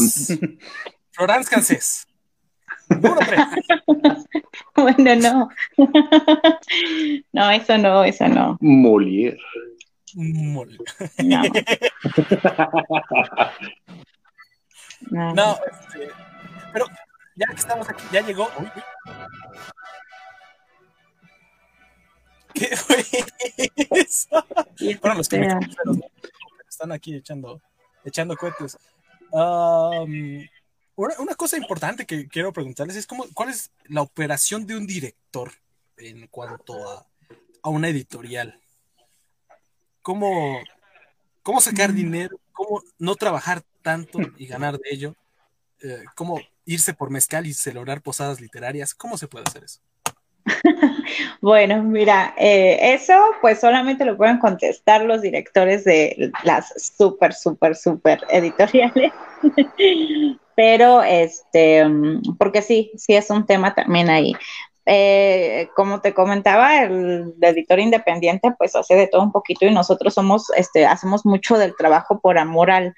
Florence Cancés. Número tres. Bueno, no. No, eso no, eso no. Molière. Molière. No. no, este, pero ya que estamos aquí, ya llegó. Uy, uy. ¿Qué fue eso? Bueno, los que me están aquí echando, echando cohetes. Um, una, cosa importante que quiero preguntarles es cómo, cuál es la operación de un director en cuanto a, a una editorial. ¿Cómo, ¿Cómo sacar mm. dinero? ¿Cómo no trabajar tanto y ganar de ello? Eh, ¿Cómo irse por mezcal y celebrar posadas literarias? ¿Cómo se puede hacer eso? Bueno, mira, eh, eso pues solamente lo pueden contestar los directores de las súper, súper, súper editoriales. Pero, este, porque sí, sí es un tema también ahí. Eh, como te comentaba, el, editor independiente pues hace de todo un poquito y nosotros somos, este, hacemos mucho del trabajo por amor al,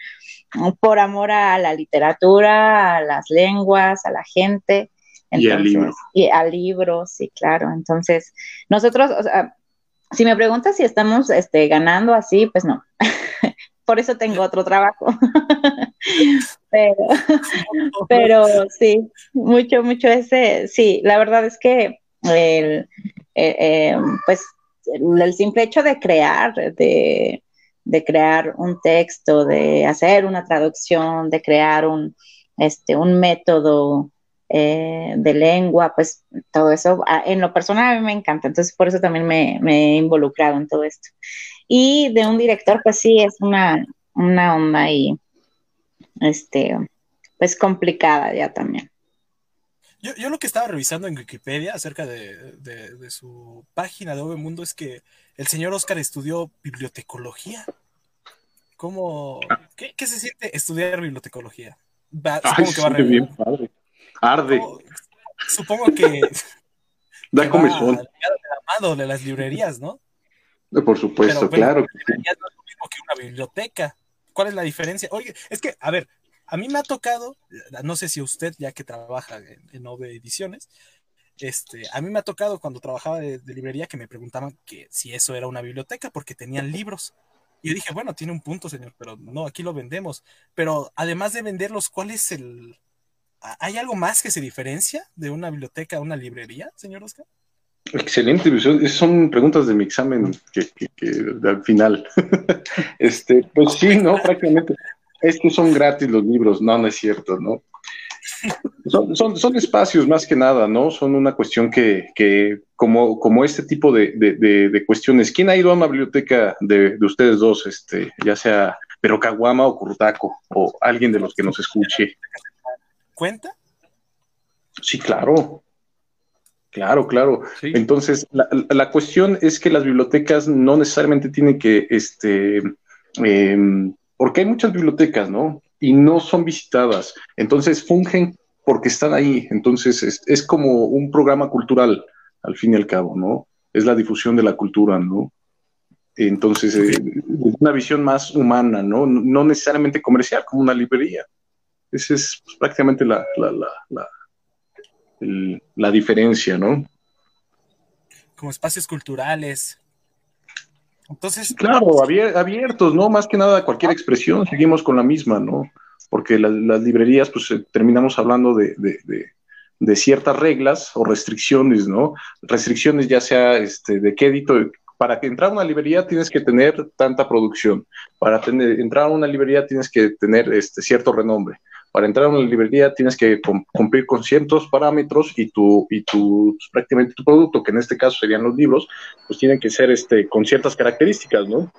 por amor a la literatura, a las lenguas, a la gente y al libro. Y al libro, sí, claro. Entonces, nosotros, o sea, si me preguntas si estamos este, ganando así, pues no. Por eso tengo otro trabajo. pero, pero sí, mucho, mucho ese, sí, la verdad es que el, eh, eh, pues el, simple hecho de crear, de, de crear un texto, de hacer una traducción, de crear un, este, un método eh, de lengua, pues todo eso, en lo personal a mí me encanta, entonces por eso también me, he involucrado en todo esto. Y de un director, pues sí, es una, una onda ahí, este, pues complicada ya también. Yo, yo, lo que estaba revisando en Wikipedia acerca de, de, su página de Ove Mundo es que el señor Oscar estudió bibliotecología. ¿Cómo? ¿Qué, qué se siente estudiar bibliotecología? supongo que va a bien padre. Arde. Supongo que. da comezón. de las librerías, ¿no? Por supuesto, claro. no es lo mismo que una biblioteca. ¿Cuál es la diferencia? Oye, es que, a ver, a mí me ha tocado, no sé si usted, ya que trabaja en, en Ove Ediciones, este, a mí me ha tocado cuando trabajaba de, librería que me preguntaban que si eso era una biblioteca porque tenían libros. Y yo dije, bueno, tiene un punto, señor, pero no, aquí lo vendemos. Pero además de venderlos, ¿cuál es el, ¿Hay algo más que se diferencia de una biblioteca a una librería, señor Oscar? Excelente, pues, son preguntas de mi examen que, al final. este, pues sí, ¿no? Prácticamente. Es que son gratis los libros, no, no es cierto, ¿no? Son, espacios más que nada, ¿no? Son una cuestión que, como, como este tipo de, cuestiones, ¿quién ha ido a una biblioteca de, ustedes dos, este, ya sea Perocaguama o Curtaco, o alguien de los que nos escuche? cuenta? Sí, claro. Claro, claro. Entonces, la, cuestión es que las bibliotecas no necesariamente tienen que, este, em, porque hay muchas bibliotecas, ¿no? Y no son visitadas. Entonces, fungen porque están ahí. Entonces, es, como un programa cultural, al fin y al cabo, ¿no? Es la difusión de la cultura, ¿no? Entonces, eh, una visión más humana, ¿no? No necesariamente comercial, como una librería. Esa es pues, prácticamente la, la, diferencia, ¿no? Como espacios culturales. Entonces. Claro, abiertos, ¿no? Más que nada cualquier expresión, seguimos con la misma, ¿no? Porque las librerías, pues eh, terminamos hablando de, de, ciertas reglas o restricciones, ¿no? Restricciones ya sea este, de qué edito, para que entrar a una librería tienes que tener tanta producción, para tener, entrar a una librería tienes que tener este, cierto renombre, Para entrar a una librería tienes que cum- cumplir con ciertos parámetros y tu, y tu, prácticamente tu producto, que en este caso serían los libros, pues tienen que ser este, con ciertas características, ¿no?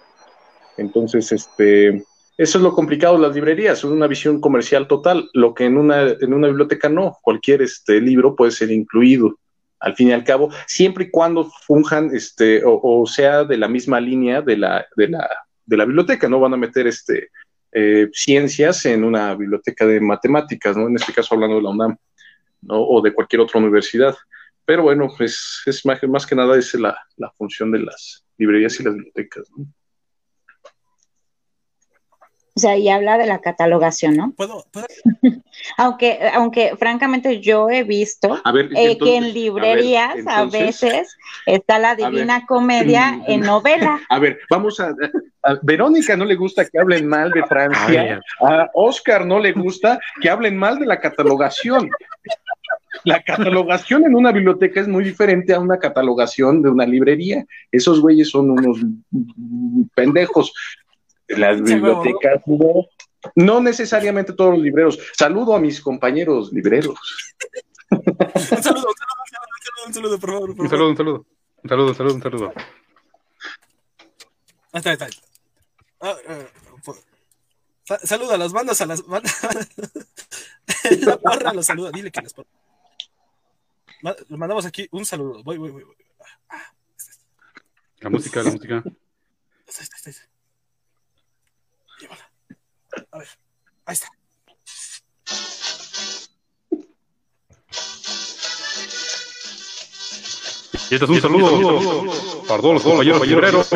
Entonces, este, eso es lo complicado de las librerías, una visión comercial total, lo que en una, en una biblioteca no, cualquier este, libro puede ser incluido, al fin y al cabo, siempre y cuando funjan este, o, o sea de la misma línea de la, de la, de la biblioteca, no van a meter este, eh, ciencias en una biblioteca de matemáticas, ¿no? En este caso hablando de la UNAM, ¿no? O de cualquier otra universidad. Pero bueno, pues es más, más que nada es la, la función de las librerías y las bibliotecas, ¿no? O sea, y habla de la catalogación, ¿no? ¿Puedo, puedo? Aunque, aunque francamente yo he visto eh, entonces, que en a ver, librerías a, veces está la Divina Comedia en novela. A ver, vamos a, a- Verónica no le gusta que hablen mal de Francia. A Oscar no le gusta que hablen mal de la catalogación. La catalogación en una biblioteca es muy diferente a una catalogación de una librería. Esos güeyes son unos pendejos. Las bibliotecas no. No necesariamente todos los libreros. Saludo a mis compañeros libreros. Un saludo, un saludo, un saludo, un saludo, un saludo, por favor. por Un saludo, un saludo. Un saludo, un saludo, un saludo. Ahí está, ahí está. Ah, eh, sa- saluda a las bandas, a las bandas. La porra los saluda, dile que les porra. Ma- Le mandamos aquí un saludo. Voy, voy, voy. voy. La música, la música. Ahí está, ahí está, ahí está. Llévala. A ver, ahí está. Y este es un saludo para todos los compañeros libreros,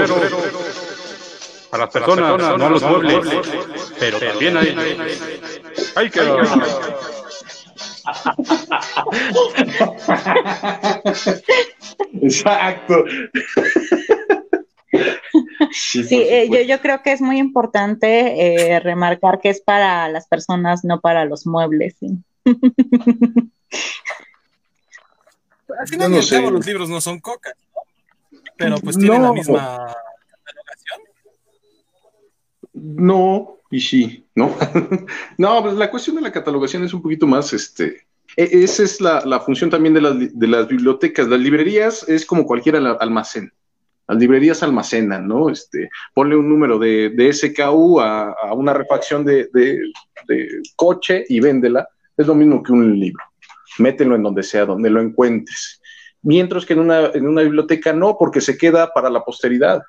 a las personas, no a los muebles, pero también hay, hay que... Exacto. Sí, eh, yo, yo creo que es muy importante eh, remarcar que es para las personas, no para los muebles. ¿sí? Al final no sé. cabo, los libros no son coca, ¿no? pero pues tienen No. la misma. No, y sí, ¿no? no, pues la cuestión de la catalogación es un poquito más, este, e- esa es la, función también de las, de las bibliotecas. Las librerías es como cualquier al- almacén. Las librerías almacenan, ¿no? Este, ponle un número de, SKU a, una refacción de, coche y véndela. Es lo mismo que un libro. Mételo en donde sea, donde lo encuentres. Mientras que en una biblioteca no, porque se queda para la posteridad.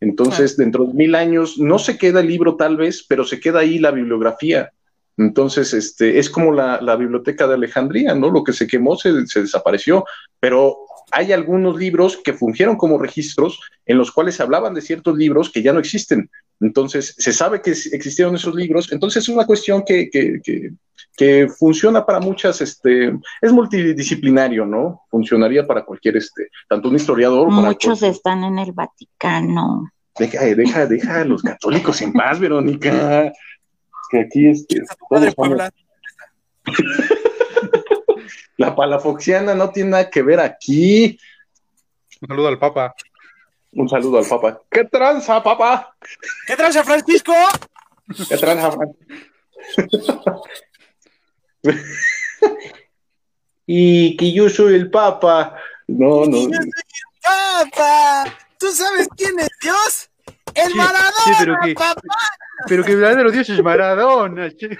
Entonces, dentro de mil años, no se queda el libro tal vez, pero se queda ahí la bibliografía. Entonces, este, es como la, la biblioteca de Alejandría, ¿no? Lo que se quemó se, se desapareció, pero hay algunos libros que fungieron como registros en los cuales se hablaban de ciertos libros que ya no existen. Entonces, se sabe que existieron esos libros. Entonces, es una cuestión que, que, que, que funciona para muchas, este, es multidisciplinario, ¿no? Funcionaría para cualquier, este, tanto un historiador para Muchos cualquier- están en el Vaticano. Deja, deja, deja a los católicos en paz, Verónica. Que aquí este, todos somos- la palafoxiana no tiene nada que ver aquí. Un saludo al Papa. Un saludo al Papa. ¿Qué tranza, papá? ¿Qué trae Francisco? ¿Qué tranza, Fran? y que yo soy el Papa. No, no. ¡Papá! ¿Tú sabes quién es Dios? ¡El Sí, Maradona, sí, pero que- papá! Pero que el verdadero Dios es Maradona. che.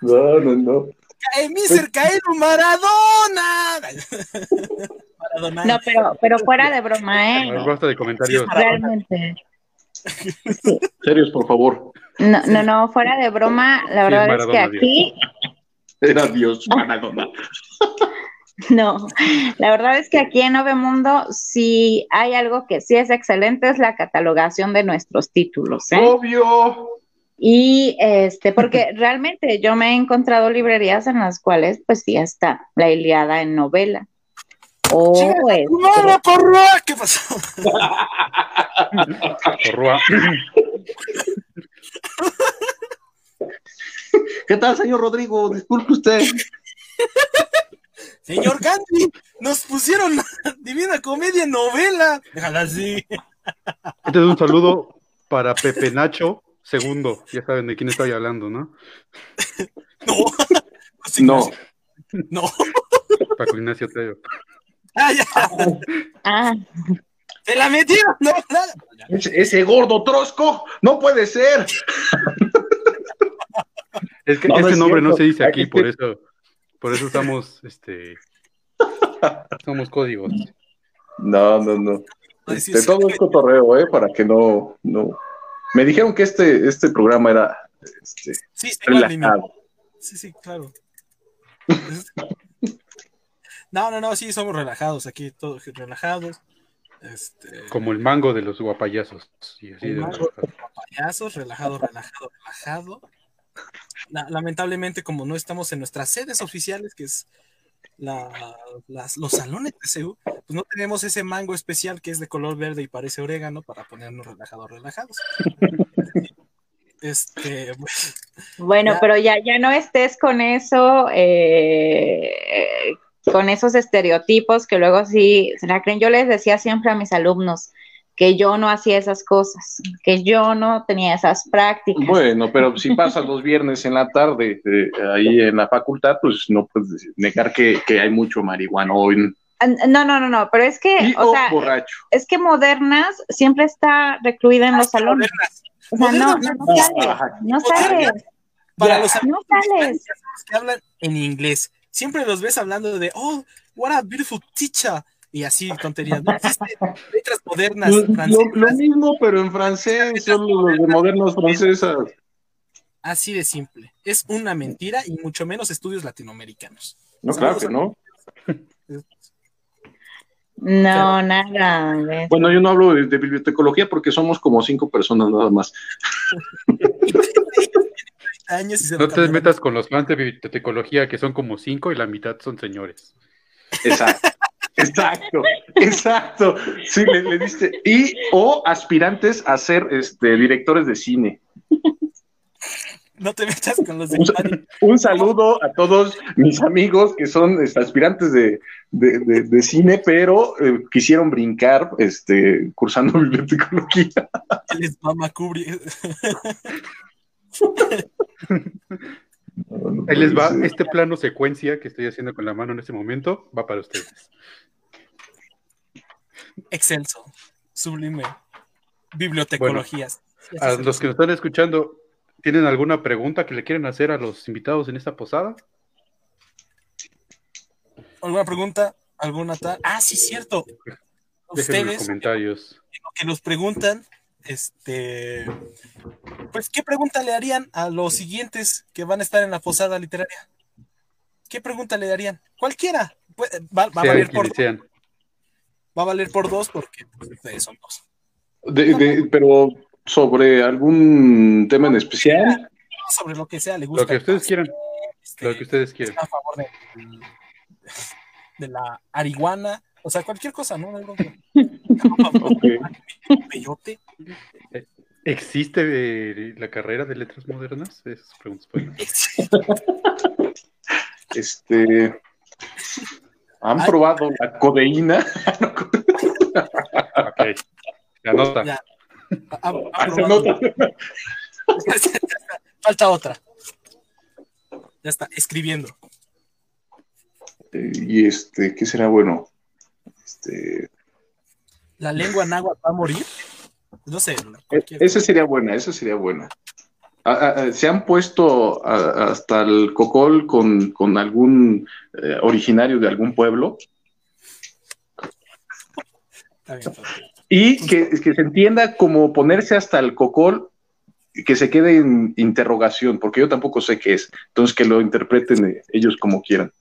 No, no, no. ¡El Miser Caelu Maradona! Maradona. No, pero, pero fuera de broma, ¿eh? Basta de comentarios. Realmente. Serios, por favor. No, no, no, fuera de broma, la Sí, verdad es, Maradona, que aquí, Era Dios, Maradona. no, la verdad es que aquí en Mundo sí hay algo que sí es excelente, es la catalogación de nuestros títulos, ¿eh? Obvio. Y este, porque realmente yo me he encontrado librerías en las cuales, pues sí está la Iliada en novela. O este, ¡No, porra! ¿Qué pasó? Porrúa. ¿Qué tal, señor Rodrigo? Disculpe usted. Señor Gandhi, nos pusieron la Divina Comedia en novela. Déjala así. Este es un saludo para Pepe Nacho segundo, ya saben de quién estoy hablando, ¿no? No. No. No. Paco Ignacio Tello. Ah, ya. Ah, Se la metieron. No, nada. Ese, ese gordo trosco, no puede ser. Es que No, no ese es nombre no se dice aquí, por eso, por eso estamos, este, somos códigos. No, no, no. Este, todo es cotorreo, ¿eh? Para que no, no. Me dijeron que este, este programa era este, Sí, relajado. Sí, sí, claro. No, no, no, sí, somos relajados aquí, todos relajados. Este, Como el mango de los guapayazos. Así El de- mango. payasos, relajado, relajado, relajado. La- lamentablemente, como no estamos en nuestras sedes oficiales, que es la- las- los salones de CEU, pues no tenemos ese mango especial que es de color verde y parece orégano para ponernos relajados, relajados. Este, pues, bueno, Ya. pero ya, ya no estés con eso, eh, con esos estereotipos que luego sí se la creen. Yo les decía siempre a mis alumnos que yo no hacía esas cosas, que yo no tenía esas prácticas. Bueno, pero si pasas los viernes en la tarde eh, ahí en la facultad, pues no puedes negar que, que hay mucho marihuana hoy. No, no, no, no, pero es que, Y o o sea, borracho. es que modernas siempre está recluida en los salones. modernas. O sea, no, no, no sales, no sales, Para los no sales. que hablan en inglés, siempre los ves hablando de, oh, what a beautiful teacher, y así tonterías. No existe letras modernas Lo, francesas, lo mismo, pero en francés, son los de modernos francesas. así de simple. Es una mentira y mucho menos estudios latinoamericanos. No, claro que no. No, nada. de- Bueno, yo no hablo de, de bibliotecología porque somos como cinco personas nada más. Años y se lo No te metas con los fans de bibliotecología, que son como cinco y la mitad son señores. Exacto. Exacto, exacto. Sí, le, le diste. Y o aspirantes a ser este, directores de cine. No te metas con los de Un, un saludo a todos mis amigos que son este, aspirantes de, de- de- de cine, pero eh, quisieron brincar este, cursando bibliotecología. les mama cubrir. Ahí les va, este plano secuencia que estoy haciendo con la mano en este momento, va para ustedes. Excelso, sublime. Bibliotecologías. A los que nos están escuchando, ¿tienen alguna pregunta que le quieren hacer a los invitados en esta posada? ¿Alguna pregunta? ¿Alguna tal? Ah, sí, cierto. Déjenme en los Ustedes comentarios. que nos preguntan, este, pues, ¿qué pregunta le harían a los siguientes que van a estar en la posada literaria? ¿Qué pregunta le darían? Cualquiera. Pues, Va, va a valer por sean. Va a valer por dos porque pues, ustedes son dos. De- de- pero sobre algún tema en especial. Sobre lo que sea, le gusta. Lo que ustedes quieran, este, lo que ustedes quieran. a favor de, de la arihuana, o sea, cualquier cosa, ¿no? No hay bronca. Peyote. ¿Existe eh, la carrera de letras modernas? Esas preguntas pueden- Este, ¿Han Ay. probado la codeína? Ok. Se anota. Ya. Ha- ha- Ah, se. Falta otra. Ya está, escribiendo. Eh, Y este, ¿qué será bueno? Este, ¿La lengua náhuatl va a morir? No sé. e- cualquier- esa sería buena, esa sería buena. ¿Se han puesto hasta el cocol con, con algún eh, originario de algún pueblo? Está bien, está bien. Y que, que se entienda como ponerse hasta el cocol, que se quede en interrogación, porque yo tampoco sé qué es. Entonces que lo interpreten eh, ellos como quieran.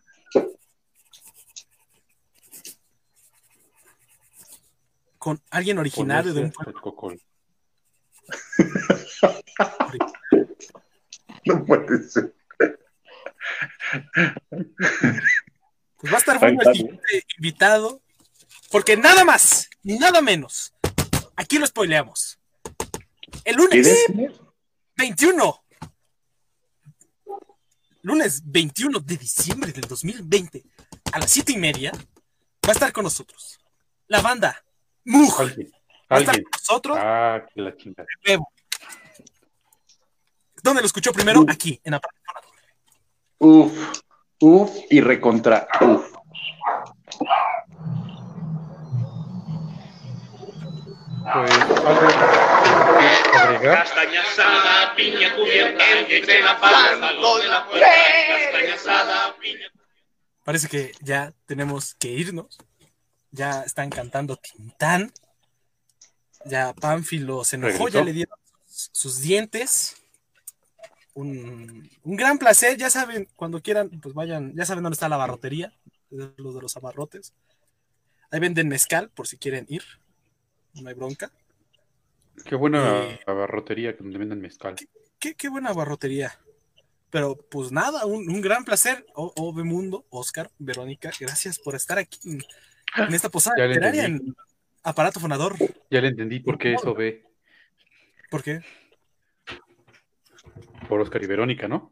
Con alguien originario de un pueblo. el cocol. No puede ser. Pues va a estar bueno el siguiente invitado. Porque nada más, ni nada menos. Aquí lo spoileamos. El lunes ¿Quieres? 21. Lunes 21 de diciembre del 2020 a las 7 y media va a estar con nosotros la banda Mug. Va a estar con nosotros Ah, que la chingada. ¿Dónde lo escuchó primero? Aquí, en Aparato Uf, uf y recontra. Uf. Pues, algo agregar. Castaña asada, piña cubierta, entre la palma, salón de la puerta. Castaña asada, piña Parece que ya tenemos que irnos. Ya están cantando Tintán. Ya Pánfilo se enojó, Regresó. ya le dieron sus, sus dientes. Un, un gran placer, ya saben, cuando quieran, pues vayan, ya saben dónde está la abarrotería, los de los abarrotes. Ahí venden mezcal, por si quieren ir. No hay bronca. Qué buena Eh, abarrotería que donde venden mezcal. Qué, qué buena abarrotería. Pero pues nada, un, un gran placer. O, Ove Mundo, Oscar, Verónica, gracias por estar aquí en, en esta posada Ya le literaria en Aparato Fonador. Ya le entendí por qué eso ve ¿Por qué? Por Oscar y Verónica, ¿no?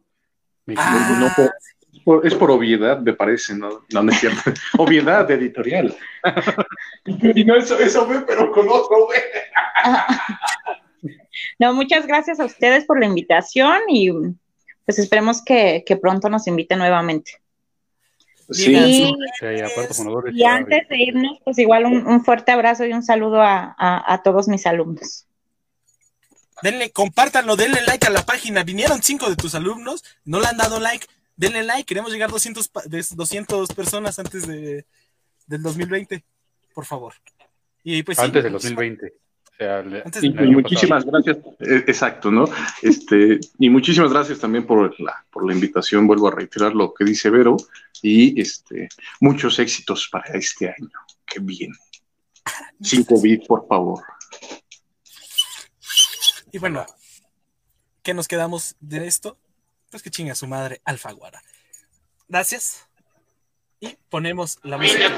Me Ah, No, por- por- es por obviedad, me parece, ¿no? No, no es cierto. obviedad editorial. y no eso, eso ve, pero con otro ve. No, muchas gracias a ustedes por la invitación y pues esperemos que, que pronto nos inviten nuevamente. Sí, Y- Sí, Y antes de irnos, pues igual un, un fuerte abrazo y un saludo a, a- a todos mis alumnos. Denle, compártanlo, denle like a la página. Vinieron cinco de tus alumnos, no le han dado like. Denle like, queremos llegar a 200, pa- de 200 personas antes de, del 2020, por favor. Y pues sí, Antes del 2020. O sea, Antes Y, muchísimas gracias, eh, exacto, ¿no? Este, y muchísimas gracias también por la, por la invitación, vuelvo a reiterar lo que dice Vero, y este, muchos éxitos para este año, que viene. Sin COVID, por favor. Y bueno, ¿qué nos quedamos de esto? Pues que chinga su madre Alfaguara. Gracias. Y ponemos la música.